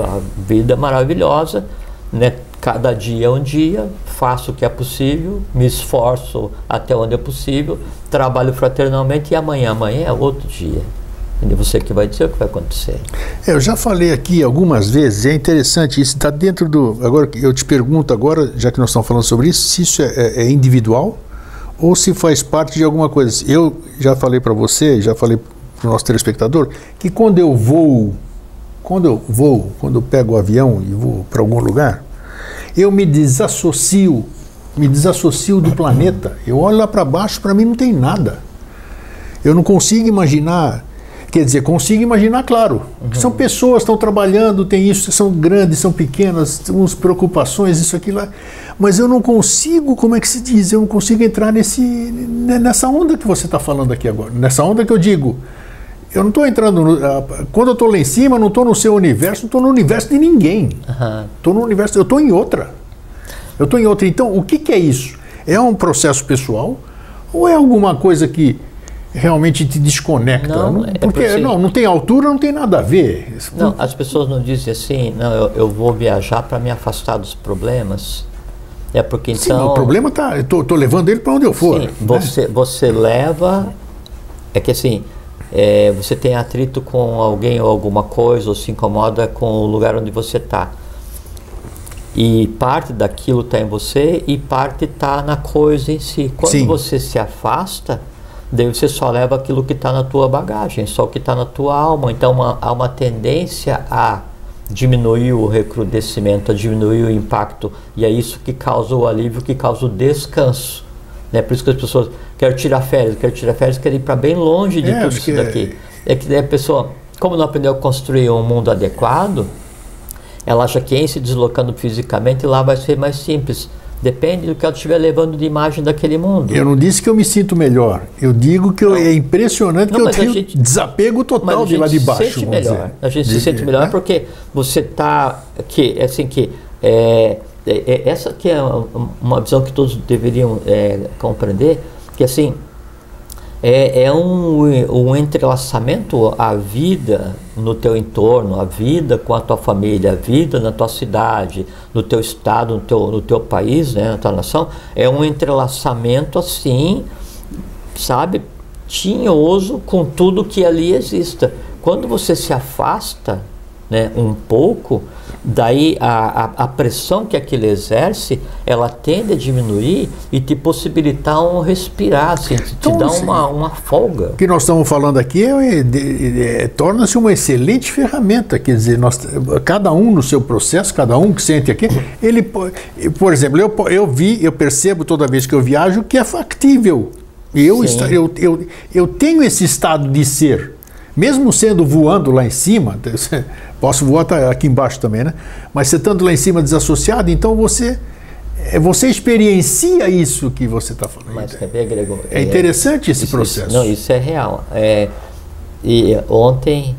Speaker 2: A vida é maravilhosa, né? Cada dia é um dia, faço o que é possível, me esforço até onde é possível, trabalho fraternalmente e amanhã, amanhã é outro dia. E você que vai dizer o que vai acontecer.
Speaker 1: É, eu já falei aqui algumas vezes, é interessante, isso está dentro do. Agora eu te pergunto agora, já que nós estamos falando sobre isso, se isso é, é, é individual ou se faz parte de alguma coisa. Eu já falei para você, já falei para o nosso telespectador, que quando eu voo, quando eu vou, quando eu pego o avião e vou para algum lugar, eu me desassocio, me desassocio do planeta. Eu olho lá para baixo, para mim não tem nada. Eu não consigo imaginar Quer dizer, consigo imaginar, claro. Uhum. São pessoas, estão trabalhando, tem isso, são grandes, são pequenas, uns preocupações, isso aqui lá. Mas eu não consigo, como é que se diz? Eu não consigo entrar nesse, nessa onda que você está falando aqui agora. Nessa onda que eu digo. Eu não estou entrando. No, quando eu estou lá em cima, não estou no seu universo, não estou no universo de ninguém. Estou uhum. no universo, eu estou em outra. Eu estou em outra. Então, o que, que é isso? É um processo pessoal ou é alguma coisa que realmente te desconecta.
Speaker 2: Não,
Speaker 1: Não,
Speaker 2: é
Speaker 1: porque
Speaker 2: porque-
Speaker 1: não, não tem altura, não tem nada a ver.
Speaker 2: Não, as pessoas não dizem assim, não, eu, eu vou viajar para me afastar dos problemas. É porque
Speaker 1: Sim,
Speaker 2: então.
Speaker 1: o problema tá. Eu tô, tô levando ele para onde eu for.
Speaker 2: Sim,
Speaker 1: né?
Speaker 2: você, você leva. É que assim, é, você tem atrito com alguém ou alguma coisa, ou se incomoda com o lugar onde você está. E parte daquilo está em você e parte está na coisa em si. Quando
Speaker 1: Sim.
Speaker 2: você se afasta, daí você só leva aquilo que está na tua bagagem, só o que está na tua alma. Então uma- há uma tendência a diminuir o recrudescimento, a diminuir o impacto. E é isso que causa o alívio, que causa o descanso. Né? Por isso que as pessoas querem tirar férias, querem tirar férias, querem ir para bem longe de
Speaker 1: É,
Speaker 2: tudo isso daqui. É que daí a pessoa, como não aprendeu a construir um mundo adequado, ela acha que em se deslocando fisicamente lá vai ser mais simples. Depende do que ela estiver levando de imagem daquele mundo.
Speaker 1: Eu não disse que eu me sinto melhor. Eu digo que eu- é impressionante
Speaker 2: Não,
Speaker 1: que eu tenho
Speaker 2: gente-
Speaker 1: desapego total de lá de baixo.
Speaker 2: se sente melhor.
Speaker 1: dizer.
Speaker 2: A gente
Speaker 1: De-
Speaker 2: se sente melhor
Speaker 1: né?
Speaker 2: porque você está que assim que é, é- é- essa que é uma visão que todos deveriam é, compreender que assim é, é um, um entrelaçamento a vida no teu entorno, a vida com a tua família, a vida na tua cidade, no teu estado, no teu, no teu país, né, na tua nação, é um entrelaçamento assim, sabe, tinhoso com tudo que ali exista. Quando você se afasta né, um pouco, daí a, a, a pressão que aquilo exerce, ela tende a diminuir e te possibilitar um respirar, assim, te, te
Speaker 1: Então,
Speaker 2: dá
Speaker 1: assim,
Speaker 2: uma, uma folga.
Speaker 1: O que nós estamos falando aqui é, de- é, torna-se uma excelente ferramenta. Quer dizer, nós, cada um no seu processo, cada um que sente aqui, ele, po- por exemplo, eu, eu vi, eu percebo toda vez que eu viajo que é factível. Eu, eu, eu, eu tenho esse estado de ser. Mesmo sendo voando lá em cima, posso voar aqui embaixo também, né? Mas você estando lá em cima desassociado, então você, é, você experiencia isso que você está falando.
Speaker 2: Mas quer ver, Gregor?
Speaker 1: É interessante esse
Speaker 2: Isso-
Speaker 1: processo.
Speaker 2: isso- não, isso é real. É, e ontem,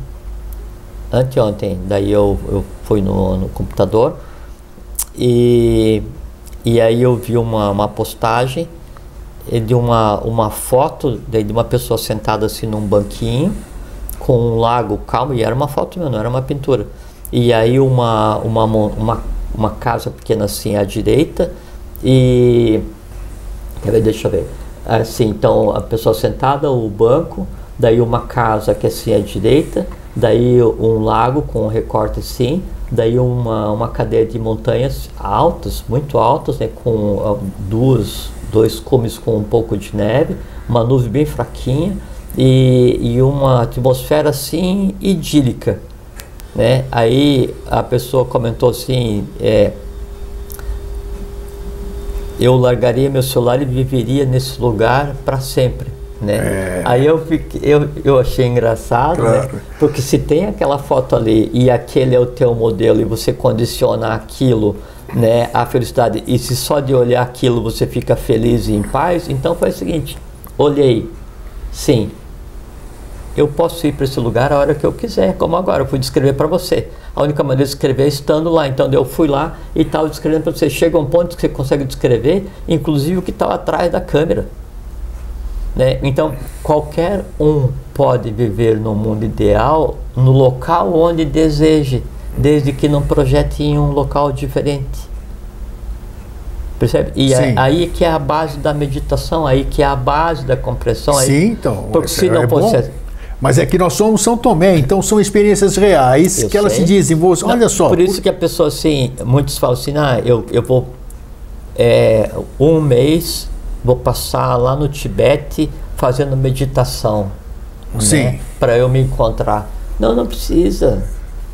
Speaker 2: anteontem, daí eu, eu fui no, no computador e, e aí eu vi uma, uma postagem de uma, uma foto de, de uma pessoa sentada assim num banquinho com um lago calmo e era uma foto mesmo, não era uma pintura. E aí uma, uma, uma, uma casa pequena assim à direita e? Deixa eu ver. Assim, então a pessoa sentada, o banco, daí uma casa que é assim à direita, daí um lago com um recorte assim, daí uma, uma cadeia de montanhas altas, muito altas, né, com ah, duas, dois cumes com um pouco de neve, uma nuvem bem fraquinha e, e uma atmosfera assim idílica. Né? Aí a pessoa comentou assim, é, eu largaria meu celular e viveria nesse lugar para sempre. Né? Aí eu, fiquei, eu, eu achei engraçado, né?
Speaker 1: Claro.
Speaker 2: porque se tem aquela foto ali e aquele é o teu modelo e você condiciona aquilo né, à felicidade e se só de olhar aquilo você fica feliz e em paz, então foi o seguinte, olhei, sim, eu posso ir para esse lugar a hora que eu quiser, como agora eu fui descrever para você. A única maneira de escrever é estando lá. Então eu fui lá e estava descrevendo para você. Chega um ponto que você consegue descrever, inclusive o que estava atrás da câmera. Né? Então qualquer um pode viver no mundo ideal, no local onde deseje, desde que não projete em um local diferente. Percebe? E é aí que é a base da meditação, aí que é a base da compreensão. aí-
Speaker 1: Sim, então.
Speaker 2: Porque se não
Speaker 1: é
Speaker 2: fosse
Speaker 1: Mas é que nós somos São Tomé, então são experiências reais
Speaker 2: Eu
Speaker 1: que elas
Speaker 2: sei.
Speaker 1: se.
Speaker 2: Não,
Speaker 1: Olha só.
Speaker 2: Por isso que a pessoa assim, muitos falam assim, ah, eu, eu vou é, um mês, vou passar lá no Tibete fazendo meditação.
Speaker 1: Sim.
Speaker 2: Né, para eu me encontrar. Não, não precisa.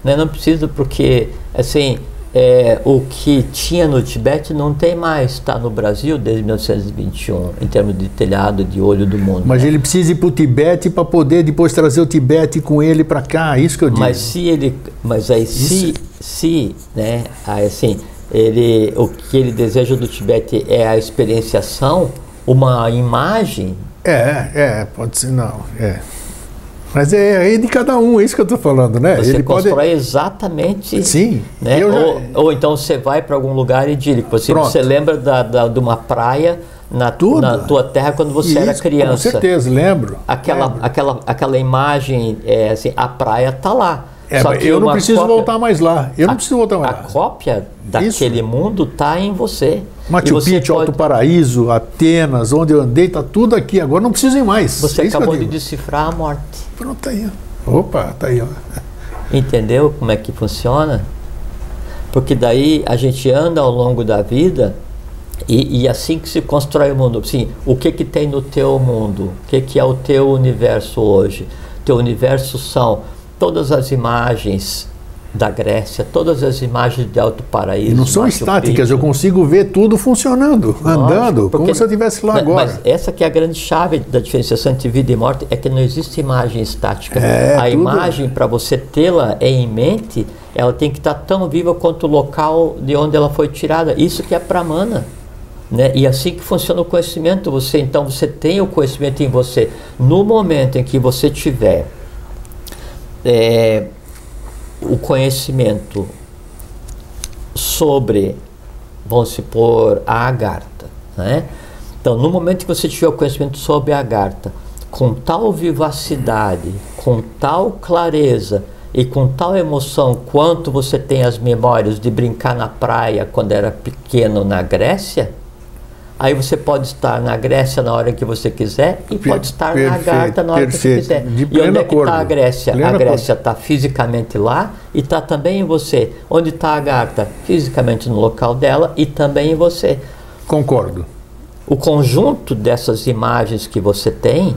Speaker 2: Né, não precisa, porque assim, é, o que tinha no Tibete não tem mais, está no Brasil desde 1921, em termos de telhado de olho do mundo.
Speaker 1: Mas
Speaker 2: né?
Speaker 1: ele precisa ir para o Tibete para poder depois trazer o Tibete com ele para cá. Isso que eu digo.
Speaker 2: Mas se ele, mas aí se, se, né, assim, ele, o que ele deseja do Tibete é a experienciação, uma imagem,
Speaker 1: É, é, pode ser, não. É. Mas é, é de cada um, é isso que eu estou falando, né?
Speaker 2: Você
Speaker 1: Ele
Speaker 2: constrói
Speaker 1: pode...
Speaker 2: exatamente.
Speaker 1: Sim.
Speaker 2: Né?
Speaker 1: já-
Speaker 2: Ou, ou então você vai para algum lugar idílico. Você,
Speaker 1: Pronto.
Speaker 2: você lembra da, da- de uma praia na,
Speaker 1: Tudo.
Speaker 2: na tua terra quando você era
Speaker 1: Isso,
Speaker 2: criança.
Speaker 1: Com certeza, lembro.
Speaker 2: Aquela,
Speaker 1: lembro.
Speaker 2: aquela, aquela imagem, é, assim, a praia tá lá.
Speaker 1: É,
Speaker 2: Só
Speaker 1: mas
Speaker 2: que
Speaker 1: eu não preciso
Speaker 2: cópia-
Speaker 1: voltar mais lá. Eu não
Speaker 2: a-
Speaker 1: preciso voltar mais
Speaker 2: A
Speaker 1: lá.
Speaker 2: cópia daquele mundo tá em você.
Speaker 1: Machu Picchu,
Speaker 2: pode-
Speaker 1: Alto Paraíso, Atenas, onde eu andei, tá tudo aqui. Agora não preciso ir mais.
Speaker 2: Você
Speaker 1: É
Speaker 2: acabou de decifrar a morte.
Speaker 1: Pronto, tá aí. Opa, tá aí, ó.
Speaker 2: Entendeu como é que funciona? Porque daí a gente anda ao longo da vida e, e assim que se constrói o mundo. Sim, o que que tem no teu mundo? O que que é o teu universo hoje? Teu universo são todas as imagens da Grécia, todas as imagens de Alto Paraíso.
Speaker 1: E não são
Speaker 2: Machu
Speaker 1: estáticas, eu consigo ver tudo funcionando, andando,
Speaker 2: Lógico,
Speaker 1: como
Speaker 2: porque-
Speaker 1: se eu estivesse lá
Speaker 2: Mas-
Speaker 1: agora.
Speaker 2: Mas essa que é a grande chave da diferenciação entre vida e morte, é que não existe imagem estática.
Speaker 1: É,
Speaker 2: a
Speaker 1: tudo-
Speaker 2: imagem, para você tê-la em mente, ela tem que estar tão viva quanto o local de onde ela foi tirada. Isso que é pramana. Né? E assim que funciona o conhecimento, você então você tem o conhecimento em você. No momento em que você tiver é, o conhecimento sobre, vamos supor, a agarta. Né? Então, no momento que você tiver o conhecimento sobre a agarta, com tal vivacidade, com tal clareza e com tal emoção quanto você tem as memórias de brincar na praia quando era pequeno na Grécia, aí você pode estar na Grécia na hora que você quiser e
Speaker 1: Per-
Speaker 2: pode estar na agarta na hora
Speaker 1: perfeito.
Speaker 2: que você quiser.
Speaker 1: De
Speaker 2: e onde é que está a Grécia?
Speaker 1: Pleno
Speaker 2: a. Grécia está fisicamente lá e está também em você. Onde está a Agartha? Fisicamente no local dela e também em você.
Speaker 1: Concordo.
Speaker 2: O conjunto dessas imagens que você tem,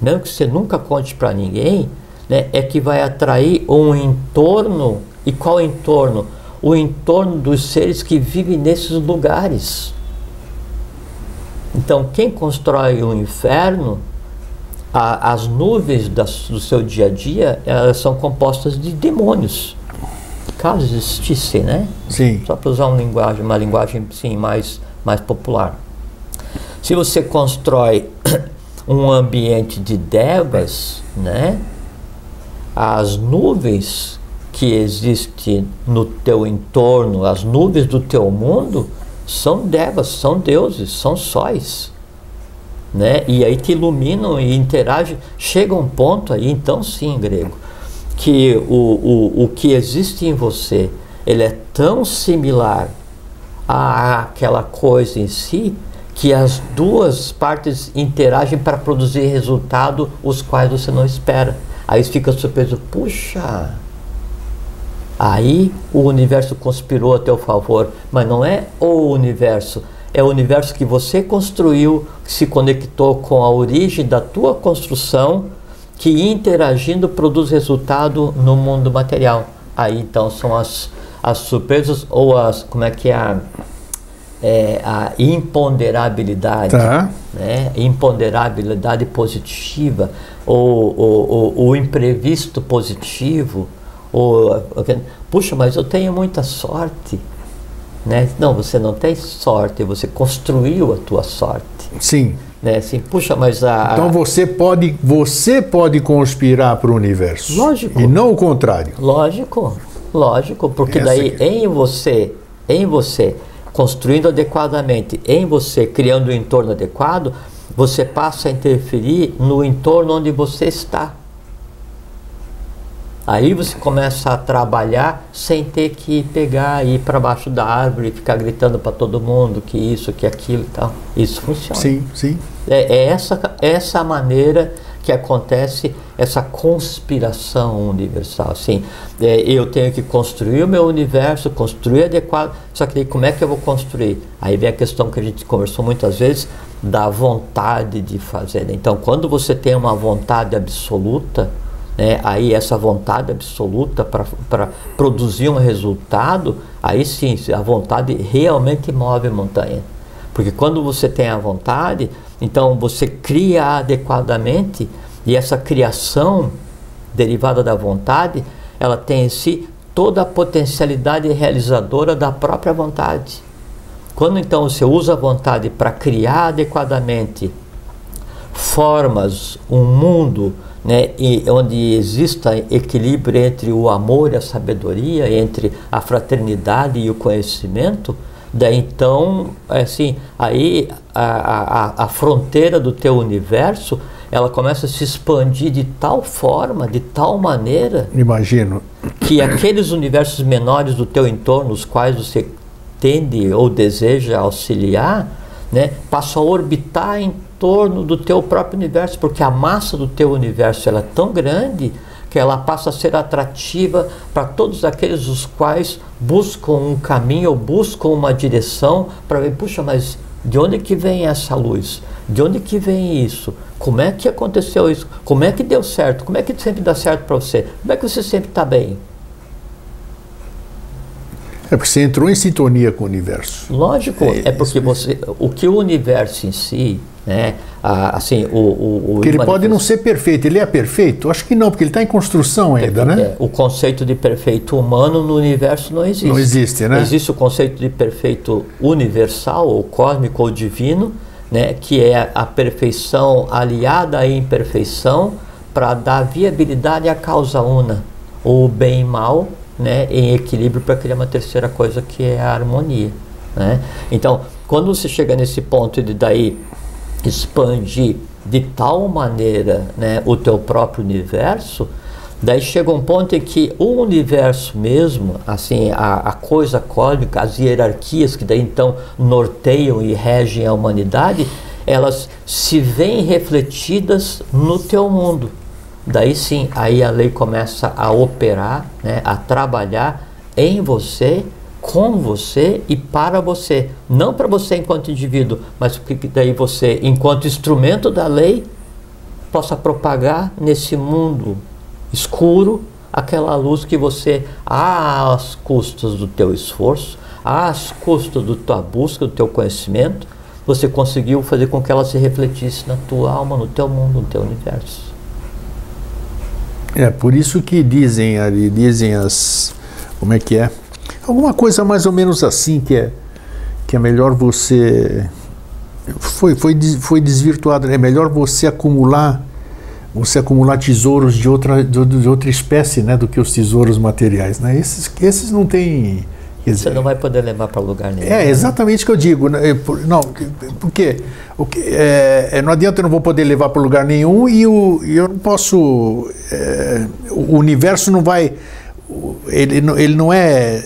Speaker 2: mesmo que você nunca conte para ninguém, né, é que vai atrair um entorno. E qual entorno? O entorno dos seres que vivem nesses lugares. Então, quem constrói o inferno, a- as nuvens das- do seu dia a dia, elas são compostas de demônios. Caso existisse, né?
Speaker 1: Sim.
Speaker 2: Só para usar uma linguagem, uma linguagem sim, mais, mais popular. Se você constrói um ambiente de devas, né? As nuvens que existem no teu entorno, as nuvens do teu mundo, são devas, são deuses, são sóis. Né? E aí te iluminam e interagem. Chega um ponto aí, então sim, grego, que o, o, o que existe em você, ele é tão similar àquela coisa em si, que as duas partes interagem para produzir resultado os quais você não espera. Aí fica surpreso, puxa, Aí o universo conspirou a teu favor, mas não é o universo, é o universo que você construiu, que se conectou com a origem da tua construção, que interagindo produz resultado no mundo material. Aí então são as, as surpresas ou as, como é que é a, é, a imponderabilidade
Speaker 1: Tá.
Speaker 2: né? imponderabilidade positiva, ou, ou, ou, o imprevisto positivo, ou, puxa, mas eu tenho muita sorte. Né? Não, você não tem sorte, você construiu a tua sorte.
Speaker 1: Sim.
Speaker 2: Né? Assim, puxa, mas a.
Speaker 1: Então você pode, você pode conspirar para o universo.
Speaker 2: Lógico.
Speaker 1: E não o contrário.
Speaker 2: Lógico, lógico, porque
Speaker 1: Essa
Speaker 2: daí
Speaker 1: que-
Speaker 2: em você, em você, construindo adequadamente, em você, criando um entorno adequado, você passa a interferir no entorno onde você está. Aí você começa a trabalhar sem ter que pegar e ir para baixo da árvore e ficar gritando para todo mundo que isso, que aquilo e tal. Isso funciona.
Speaker 1: Sim, sim.
Speaker 2: É, é essa, essa maneira que acontece essa conspiração universal. Assim, é, eu tenho que construir o meu universo, construir adequado. Só que daí como é que eu vou construir? Aí vem a questão que a gente conversou muitas vezes da vontade de fazer. né? Então, quando você tem uma vontade absoluta, né, aí essa vontade absoluta para produzir um resultado, aí sim, a vontade realmente move a montanha. Porque quando você tem a vontade, então você cria adequadamente e essa criação derivada da vontade, ela tem em si toda a potencialidade realizadora da própria vontade. Quando então você usa a vontade para criar adequadamente, formas um mundo né, e onde exista equilíbrio entre o amor e a sabedoria, entre a fraternidade e o conhecimento, daí então, assim, aí a, a, a fronteira do teu universo ela começa a se expandir de tal forma, de tal maneira.
Speaker 1: Imagino.
Speaker 2: Que aqueles universos menores do teu entorno, os quais você tende ou deseja auxiliar, né, passam a orbitar em torno do teu próprio universo, porque a massa do teu universo ela é tão grande que ela passa a ser atrativa para todos aqueles os quais buscam um caminho ou buscam uma direção para ver, puxa, mas de onde que vem essa luz? De onde que vem isso? Como é que aconteceu isso? Como é que deu certo? Como é que sempre dá certo para você? Como é que você sempre está bem?
Speaker 1: É porque você entrou em sintonia com o universo.
Speaker 2: Lógico, é, é porque você, o que o universo em si, né, a, assim, o, o,
Speaker 1: o ele pode não ser perfeito. Ele é perfeito? Acho que não, porque ele está em construção ainda, né? É,
Speaker 2: o conceito de perfeito humano no universo não existe.
Speaker 1: Não existe, né?
Speaker 2: Existe o conceito de perfeito universal, ou cósmico, ou divino, né, que é a perfeição aliada à imperfeição para dar viabilidade à causa una, ou bem e mal, né, em equilíbrio para criar uma terceira coisa que é a harmonia. Né? Então, quando você chega nesse ponto de daí expandir de tal maneira né, o teu próprio universo, daí chega um ponto em que o universo mesmo, assim, a, a coisa cósmica, as hierarquias que daí então norteiam e regem a humanidade, elas se veem refletidas no teu mundo. Daí sim, aí a lei começa a operar, né, a trabalhar em você, com você e para você. Não para você enquanto indivíduo, mas que daí você, enquanto instrumento da lei, possa propagar nesse mundo escuro aquela luz que você, às custas do teu esforço, às custas da tua busca, do teu conhecimento, você conseguiu fazer com que ela se refletisse na tua alma, no teu mundo, no teu universo.
Speaker 1: É, por isso que dizem ali, dizem as. Como é que é? Alguma coisa mais ou menos assim que é que é melhor você foi foi foi desvirtuado, é melhor você acumular você acumular tesouros de outra de, outra espécie, né, do que os tesouros materiais, né? Esses esses não tem
Speaker 2: Dizer, Você não vai poder levar para lugar nenhum.
Speaker 1: É exatamente o que eu digo. Né? Não, porque é, é, não adianta eu não vou poder levar para lugar nenhum e, o, eu não posso. É, o universo não vai. Ele, ele não é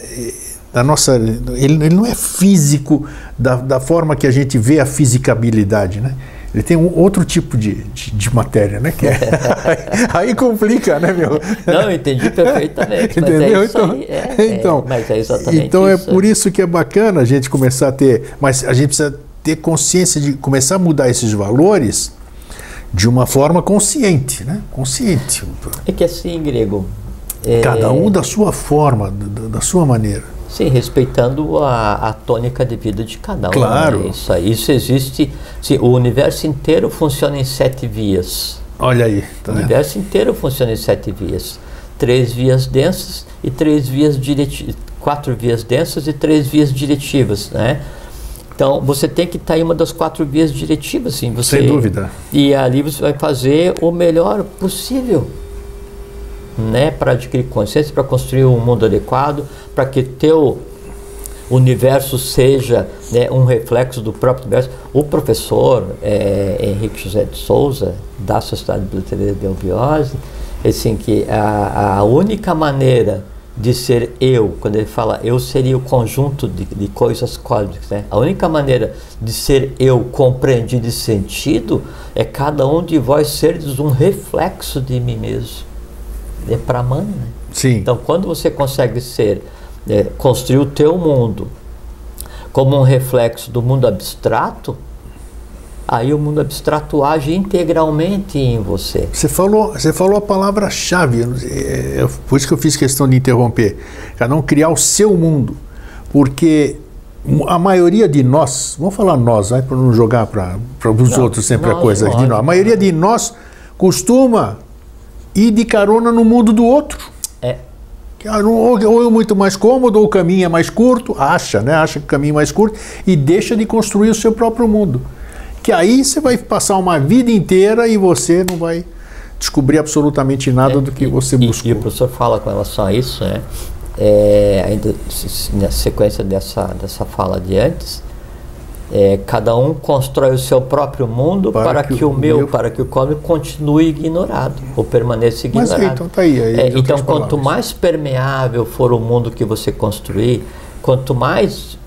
Speaker 1: da nossa ele, ele não é físico da, da forma que a gente vê a fisicabilidade, né? Ele tem um outro tipo de, de, de matéria, né? Que é, aí, complica, né, meu?
Speaker 2: Não, entendi perfeitamente. Entendeu? É então, aí, é, é, então, mas é exatamente
Speaker 1: então
Speaker 2: é isso.
Speaker 1: é por isso que é bacana a gente começar a ter, mas a gente precisa ter consciência de começar a mudar esses valores de uma forma consciente, né? Consciente.
Speaker 2: É que assim, grego.
Speaker 1: Cada um da sua forma, da, da sua maneira.
Speaker 2: Sim, respeitando a, a tônica de vida de cada um.
Speaker 1: Né? Claro.
Speaker 2: Né? Isso, isso existe. Sim, o universo inteiro funciona em sete vias.
Speaker 1: Olha aí.
Speaker 2: Tá o universo inteiro funciona em sete vias. Três vias densas e três vias diretivas. Quatro vias densas e três vias diretivas, né? Então, você tem que estar em uma das quatro vias diretivas, sim. Você,
Speaker 1: Sem dúvida.
Speaker 2: E ali você vai fazer o melhor possível né, para adquirir consciência, para construir um mundo adequado, para que teu universo seja né, um reflexo do próprio universo. O professor é, Henrique José de Souza, da Sociedade Brasileira de Albiose, assim, que a, a única maneira de ser eu, quando ele fala eu seria o conjunto de, de coisas cósmicas, né? A única maneira de ser eu compreendido e sentido é cada um de vós seres um reflexo de mim mesmo é para Né?
Speaker 1: Sim.
Speaker 2: Então, quando você consegue ser, é, construir o teu mundo como um reflexo do mundo abstrato, aí o mundo abstrato age integralmente em você.
Speaker 1: Você falou, você falou a palavra-chave, é, por isso que eu fiz questão de interromper. Cada um criar o seu mundo, porque a maioria de nós, vamos falar nós, para não jogar para os outros sempre a coisa, de nós, a maioria de nós costuma ir de carona no mundo do outro.
Speaker 2: É.
Speaker 1: Ou é muito mais cômodo, ou o caminho é mais curto, acha, né? Acha que o caminho é mais curto e deixa de construir o seu próprio mundo. Que aí você vai passar uma vida inteira e você não vai descobrir absolutamente nada
Speaker 2: É,
Speaker 1: do que
Speaker 2: e-
Speaker 1: você
Speaker 2: e-
Speaker 1: buscou.
Speaker 2: E, o professor fala com relação a isso, né? É, ainda na sequência dessa, dessa fala de antes, é, cada um constrói o seu próprio mundo
Speaker 1: Para
Speaker 2: para,
Speaker 1: que
Speaker 2: que,
Speaker 1: o
Speaker 2: meu,
Speaker 1: meu-
Speaker 2: para que o cósmico continue ignorado ou permaneça
Speaker 1: Mas
Speaker 2: ignorado.
Speaker 1: aí, então tá aí. aí
Speaker 2: É,
Speaker 1: de
Speaker 2: então, quanto
Speaker 1: palavras.
Speaker 2: mais permeável for o mundo que você construir, quanto mais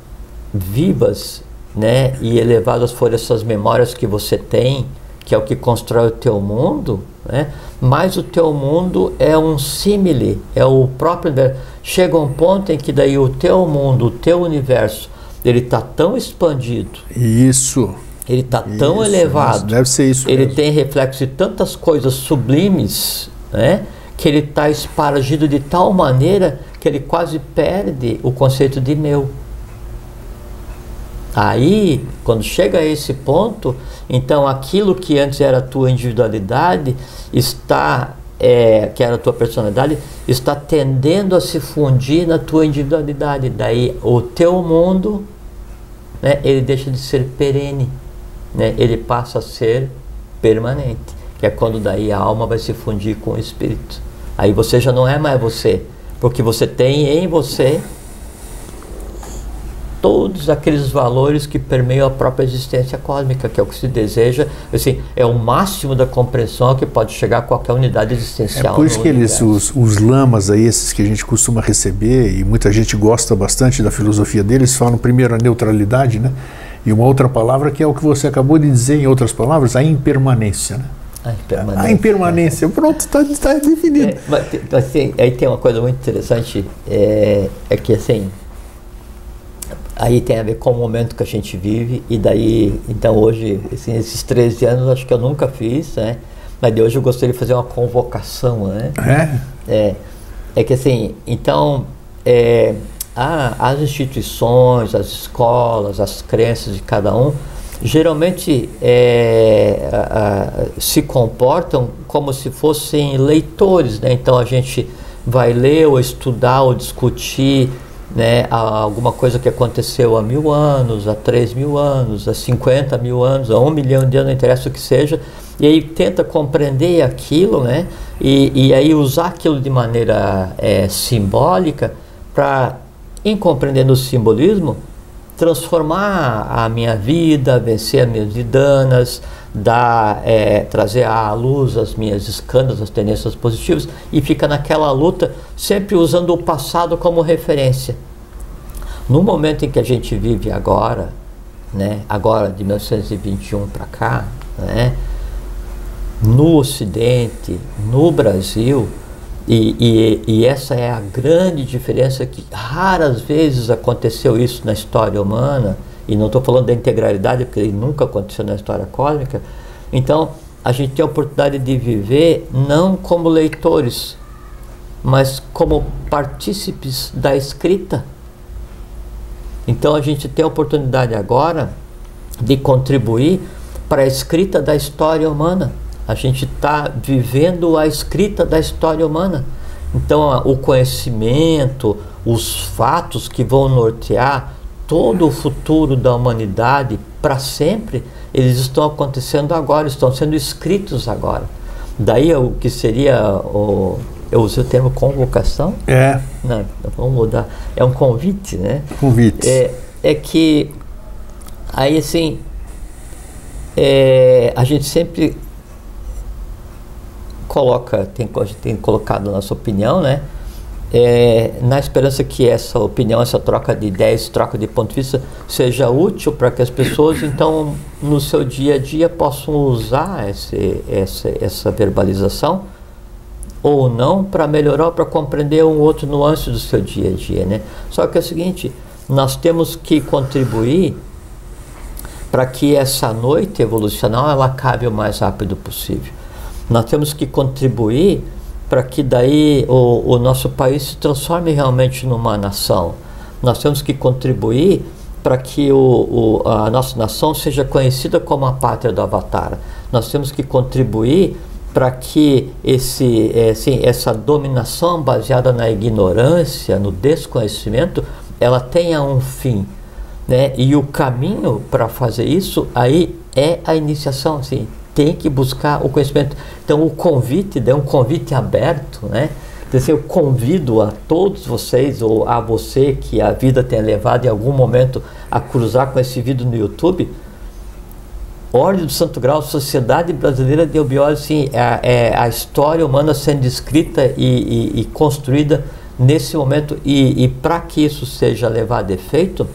Speaker 2: vivas né, e elevadas forem essas memórias que você tem, que é o que constrói o teu mundo, né, mais o teu mundo é um símile, é o próprio universo. Chega um ponto em que daí o teu mundo, o teu universo, ele está tão expandido,
Speaker 1: Isso.
Speaker 2: ele está tão
Speaker 1: isso,
Speaker 2: elevado,
Speaker 1: Deve ser isso.
Speaker 2: ele
Speaker 1: mesmo.
Speaker 2: tem reflexo de tantas coisas sublimes, né? Que ele está espargido de tal maneira que ele quase perde o conceito de meu. Aí, quando chega a esse ponto, então aquilo que antes era a tua individualidade está, é, que era a tua personalidade, está tendendo a se fundir na tua individualidade. Daí o teu mundo, né, ele deixa de ser perene, né, ele passa a ser permanente, que é quando daí a alma vai se fundir com o espírito. Aí você já não é mais você, porque você tem em você todos aqueles valores que permeiam a própria existência cósmica, que é o que se deseja, assim, é o máximo da compreensão que pode chegar a qualquer unidade
Speaker 1: É
Speaker 2: existencial.
Speaker 1: por isso que eles, os, os lamas aí, esses que a gente costuma receber, e muita gente gosta bastante da filosofia deles, falam primeiro a neutralidade, né? E uma outra palavra que é o que você acabou de dizer, em outras palavras, a impermanência. Né?
Speaker 2: A impermanência.
Speaker 1: A impermanência. Pronto, está tá definido.
Speaker 2: É, mas, assim, aí tem uma coisa muito interessante, é, é que assim, aí tem a ver com o momento que a gente vive, e daí, então hoje, assim, esses 13 anos, acho que eu nunca fiz, né? Mas de hoje eu gostaria de fazer uma convocação, né?
Speaker 1: É?
Speaker 2: É, é que assim, então, é, a- as instituições, as escolas, as crenças de cada um, geralmente é, a- a- se comportam como se fossem leitores, né? Então a gente vai ler ou estudar ou discutir né, a- alguma coisa que aconteceu há mil anos, há três mil anos, há 50 mil anos, há um milhão de anos, não interessa o que seja, e aí tenta compreender aquilo, né, e, e aí usar aquilo de maneira é, simbólica para, em compreendendo o simbolismo, transformar a minha vida, vencer as minhas vidanas, dar, é, trazer à luz as minhas escândalos, as tendências positivas e fica naquela luta sempre usando o passado como referência. No momento em que a gente vive agora, né, agora de 1921 para cá, né, no Ocidente, no Brasil, e, e, e essa é a grande diferença que raras vezes aconteceu isso na história humana, e não estou falando da integralidade, porque nunca aconteceu na história cósmica. Então, a gente tem a oportunidade de viver não como leitores, mas como partícipes da escrita. Então, a gente tem a oportunidade agora de contribuir para a escrita da história humana. A gente está vivendo a escrita da história humana. Então, o conhecimento, os fatos que vão nortear todo o futuro da humanidade para sempre, eles estão acontecendo agora, estão sendo escritos agora. Daí o que seria o. Eu usei o termo convocação?
Speaker 1: É,
Speaker 2: Não, vamos mudar. É um convite, né?
Speaker 1: convite.
Speaker 2: É, é que aí assim é, a gente sempre coloca, tem, a gente tem colocado nossa opinião, né? É, na esperança que essa opinião, essa troca de ideias, troca de ponto de vista seja útil para que as pessoas, então, no seu dia a dia possam usar esse, essa, essa verbalização ou não para melhorar para compreender um outro nuance do seu dia a dia, né? Só que é o seguinte, nós temos que contribuir para que essa noite evolucional ela acabe o mais rápido possível. Nós temos que contribuir para que daí o, o nosso país se transforme realmente numa nação. Nós temos que contribuir para que o, o, a nossa nação seja conhecida como a pátria do Avatar. Nós temos que contribuir para que esse, assim, essa dominação baseada na ignorância, no desconhecimento, ela tenha um fim. Né? E o caminho para fazer isso aí é a iniciação, assim, tem que buscar o conhecimento. Então o convite é um convite aberto, né? Então, assim, eu convido a todos vocês ou a você que a vida tenha levado em algum momento a cruzar com esse vídeo no YouTube. Ordem do Santo Grau, Sociedade Brasileira de Eubiose, sim, é, é, a história humana sendo escrita e, e, e construída nesse momento. E, e para que isso seja levado a efeito,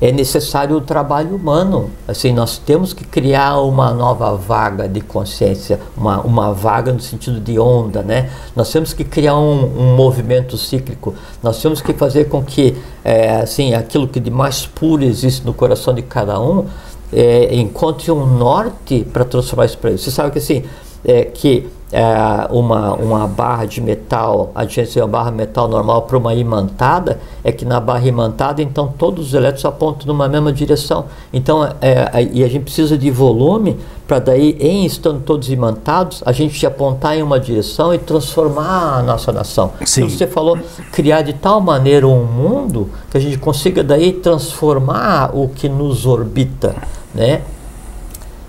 Speaker 2: é necessário o trabalho humano. Assim, nós temos que criar uma nova vaga de consciência, uma, uma vaga no sentido de onda, né? Nós temos que criar um, um movimento cíclico. Nós temos que fazer com que, é, assim, aquilo que de mais puro existe no coração de cada um é, encontre um norte para transformar isso para ele. Você sabe que assim, é, que é, uma, uma barra de metal, a diferença de uma barra de metal normal para uma imantada é que na barra imantada, então todos os elétrons apontam numa mesma direção. Então, é, é, e a gente precisa de volume para daí, em estando todos imantados, a gente apontar em uma direção e transformar a nossa nação.
Speaker 1: Sim.
Speaker 2: Então, você falou criar de tal maneira um mundo que a gente consiga daí transformar o que nos orbita, né?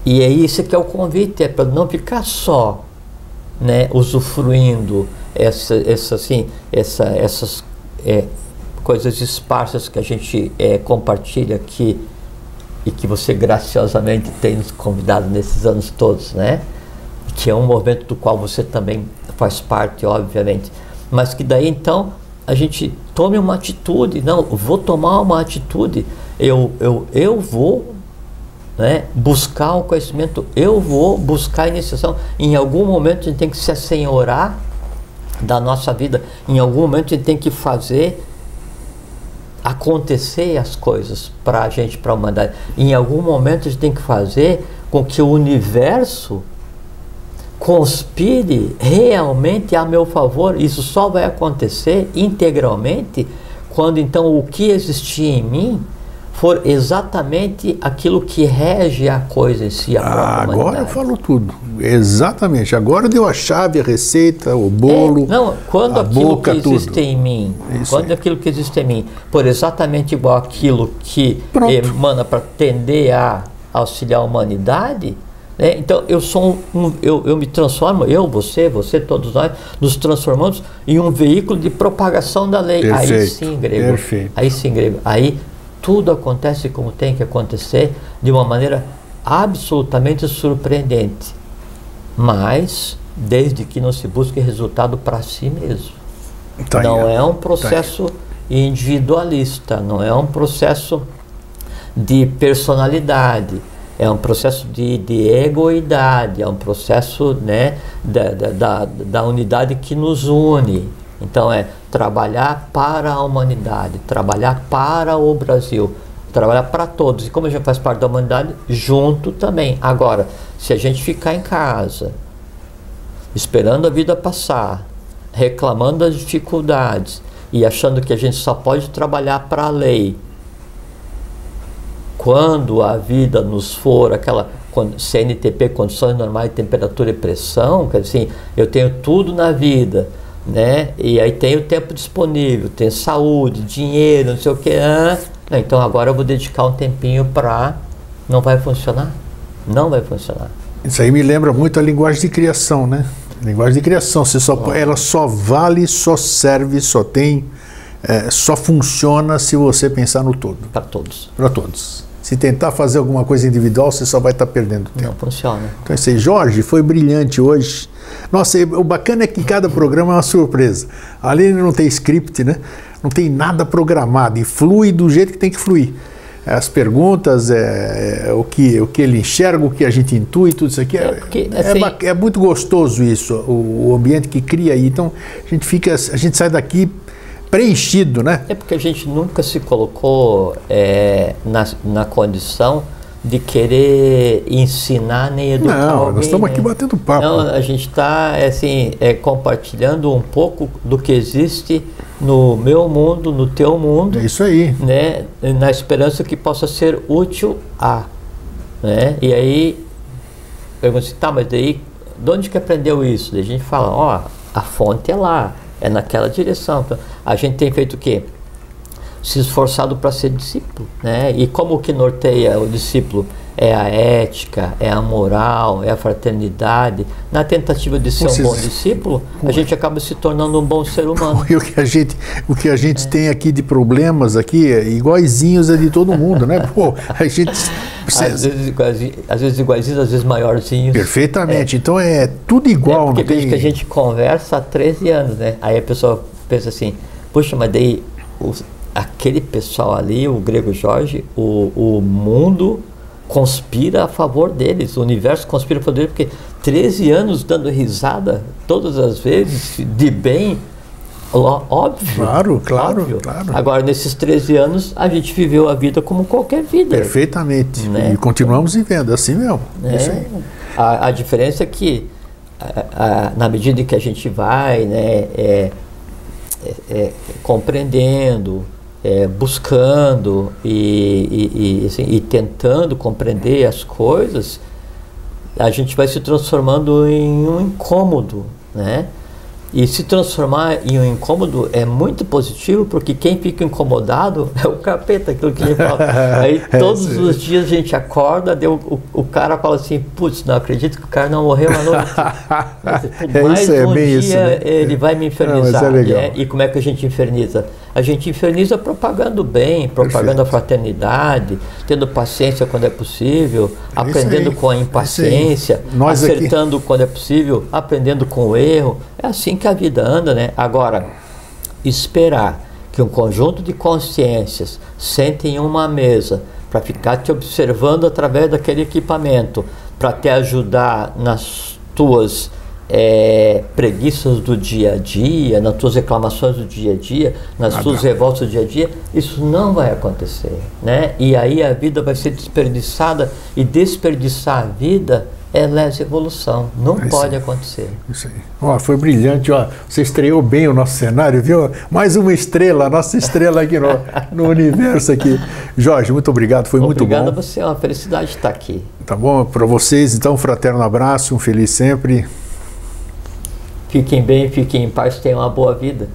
Speaker 2: E é isso que é o convite, é para não ficar só né, usufruindo essa, essa, assim, essa, essas é, coisas esparsas que a gente é, compartilha aqui e que você graciosamente tem nos convidado nesses anos todos, né? Que é um movimento do qual você também faz parte, obviamente. Mas que daí então a gente tome uma atitude, não, vou tomar uma atitude, eu, eu, eu vou né, buscar o conhecimento, eu vou buscar a iniciação. Em algum momento a gente tem que se assenhorar da nossa vida, em algum momento a gente tem que fazer acontecer as coisas para a gente, para a humanidade. Em algum momento a gente tem que fazer com que o universo conspire realmente a meu favor. Isso só vai acontecer integralmente quando então o que existia em mim for exatamente aquilo que rege a coisa em si. A
Speaker 1: ah, agora eu falo tudo. Exatamente. Agora deu a chave, a receita, o bolo.
Speaker 2: É, não, quando aquilo
Speaker 1: boca,
Speaker 2: que existe
Speaker 1: tudo.
Speaker 2: em mim,
Speaker 1: Isso
Speaker 2: quando
Speaker 1: aí.
Speaker 2: aquilo que existe em mim for exatamente igual àquilo que
Speaker 1: Pronto.
Speaker 2: emana para tender a auxiliar a humanidade, né? então eu sou um, eu, eu me transformo, eu, você, você, todos nós, nos transformamos em um veículo de propagação da lei. Aí
Speaker 1: Perfeito,
Speaker 2: sim, grego.
Speaker 1: perfeito.
Speaker 2: Aí sim, grego. Aí tudo acontece como tem que acontecer de uma maneira absolutamente surpreendente. Mas desde que não se busque resultado para si mesmo.
Speaker 1: Tá aí,
Speaker 2: não
Speaker 1: ó.
Speaker 2: é um
Speaker 1: Tá
Speaker 2: processo individualista, não é um processo de personalidade, é um processo de, de egoidade, é um processo né, da, da, da unidade que nos une. Então é trabalhar para a humanidade, trabalhar para o Brasil, trabalhar para todos. E como gente faz parte da humanidade, junto também. Agora, se a gente ficar em casa, esperando a vida passar, reclamando das dificuldades e achando que a gente só pode trabalhar para a lei. Quando a vida nos for aquela CNTP, condições normais de temperatura e pressão, quer dizer, assim, eu tenho tudo na vida, né? E aí tenho tempo disponível, tenho saúde, dinheiro, não sei o que. Ah, então agora eu vou dedicar um tempinho para. Não vai funcionar? Não vai funcionar.
Speaker 1: Isso aí me lembra muito a linguagem de criação, né? Linguagem de criação, você só, ela só vale, só serve, só tem, é, só funciona se você pensar no todo,
Speaker 2: Para todos.
Speaker 1: para todos. Se tentar fazer alguma coisa individual, você só vai estar perdendo tempo.
Speaker 2: Não funciona.
Speaker 1: Então, isso aí, Jorge, foi brilhante hoje. Nossa, o bacana é que cada programa é uma surpresa. Ali não tem script, né? Não tem nada programado e flui do jeito que tem que fluir. As perguntas, é, é, o, que, o que ele enxerga, o que a gente intui, tudo isso aqui. É,
Speaker 2: É, porque,
Speaker 1: é
Speaker 2: assim-
Speaker 1: ba- é muito gostoso isso, o, o ambiente que cria aí. Então, a gente fica, a gente sai daqui preenchido, né?
Speaker 2: É porque a gente nunca se colocou é, na, na condição de querer ensinar nem educar
Speaker 1: Não,
Speaker 2: alguém,
Speaker 1: nós estamos
Speaker 2: né?
Speaker 1: aqui batendo papo.
Speaker 2: Não, a gente está assim, é, compartilhando um pouco do que existe no meu mundo, no teu mundo,
Speaker 1: É isso aí.
Speaker 2: né, na esperança que possa ser útil a. Né? E aí, pergunta assim, tá, mas daí, de onde que aprendeu isso? Daí a gente fala, ó, a fonte é lá, é naquela direção. Então, a gente tem feito o quê? Se esforçado para ser discípulo, né? E como que norteia o discípulo? É a ética, é a moral, é a fraternidade. Na tentativa de ser Vocês... um bom discípulo, a gente acaba se tornando um bom ser humano.
Speaker 1: E o que a gente, o que a gente é. tem aqui de problemas aqui, é iguaizinhos é de todo mundo, né? Pô, a gente
Speaker 2: às vezes, iguaizinhos, às vezes iguaizinhos, às vezes maiorzinhos.
Speaker 1: Perfeitamente. É. Então é tudo igual.
Speaker 2: É porque tem... que a gente conversa há 13 anos, né? Aí a pessoa pensa assim, puxa, mas daí os, aquele pessoal ali, o Grego Jorge, o, o mundo conspira a favor deles, o universo conspira a favor deles, porque 13 anos dando risada todas as vezes, de bem, óbvio.
Speaker 1: Claro, claro, óbvio. claro.
Speaker 2: Agora, nesses 13 anos, a gente viveu a vida como qualquer vida.
Speaker 1: Perfeitamente. Né? E continuamos vivendo assim mesmo.
Speaker 2: É. A, a, diferença é que, a, a, na medida em que a gente vai, né, é, é, é compreendendo, é, buscando e, e, e, assim, e, tentando compreender as coisas, a gente vai se transformando em um incômodo, né? E se transformar em um incômodo é muito positivo, porque quem fica incomodado é o capeta, aquilo que ele fala. Aí é, todos é, os dias a gente acorda, deu, o, o cara fala assim, putz, não acredito que o cara não morreu à noite. Mas, é, mais é, um dia isso, né? ele vai me infernizar. Não, é e como é que a gente inferniza? A gente inferniza propagando bem, propagando Perfeito. a fraternidade, tendo paciência quando é possível, é aprendendo com a impaciência, acertando aqui... quando é possível, aprendendo com o erro. É assim que a vida anda, né? Agora, esperar que um conjunto de consciências sentem em uma mesa para ficar te observando através daquele equipamento, para te ajudar nas tuas é, preguiças do dia a dia, nas tuas reclamações do dia a dia, nas ah, tuas revoltas do dia a dia, isso não vai acontecer, né? E aí a vida vai ser desperdiçada e desperdiçar a vida é lesa evolução, não é pode acontecer.
Speaker 1: Isso aí. Ó, foi brilhante, ó. Você estreou bem o nosso cenário, viu? Mais uma estrela, nossa estrela aqui no, no universo aqui. Jorge, muito obrigado, foi
Speaker 2: obrigado
Speaker 1: muito bom.
Speaker 2: Obrigado a você, é uma felicidade estar aqui.
Speaker 1: Tá bom? Para vocês, então, um fraterno abraço, um feliz sempre.
Speaker 2: Fiquem bem, fiquem em paz, tenham uma boa vida.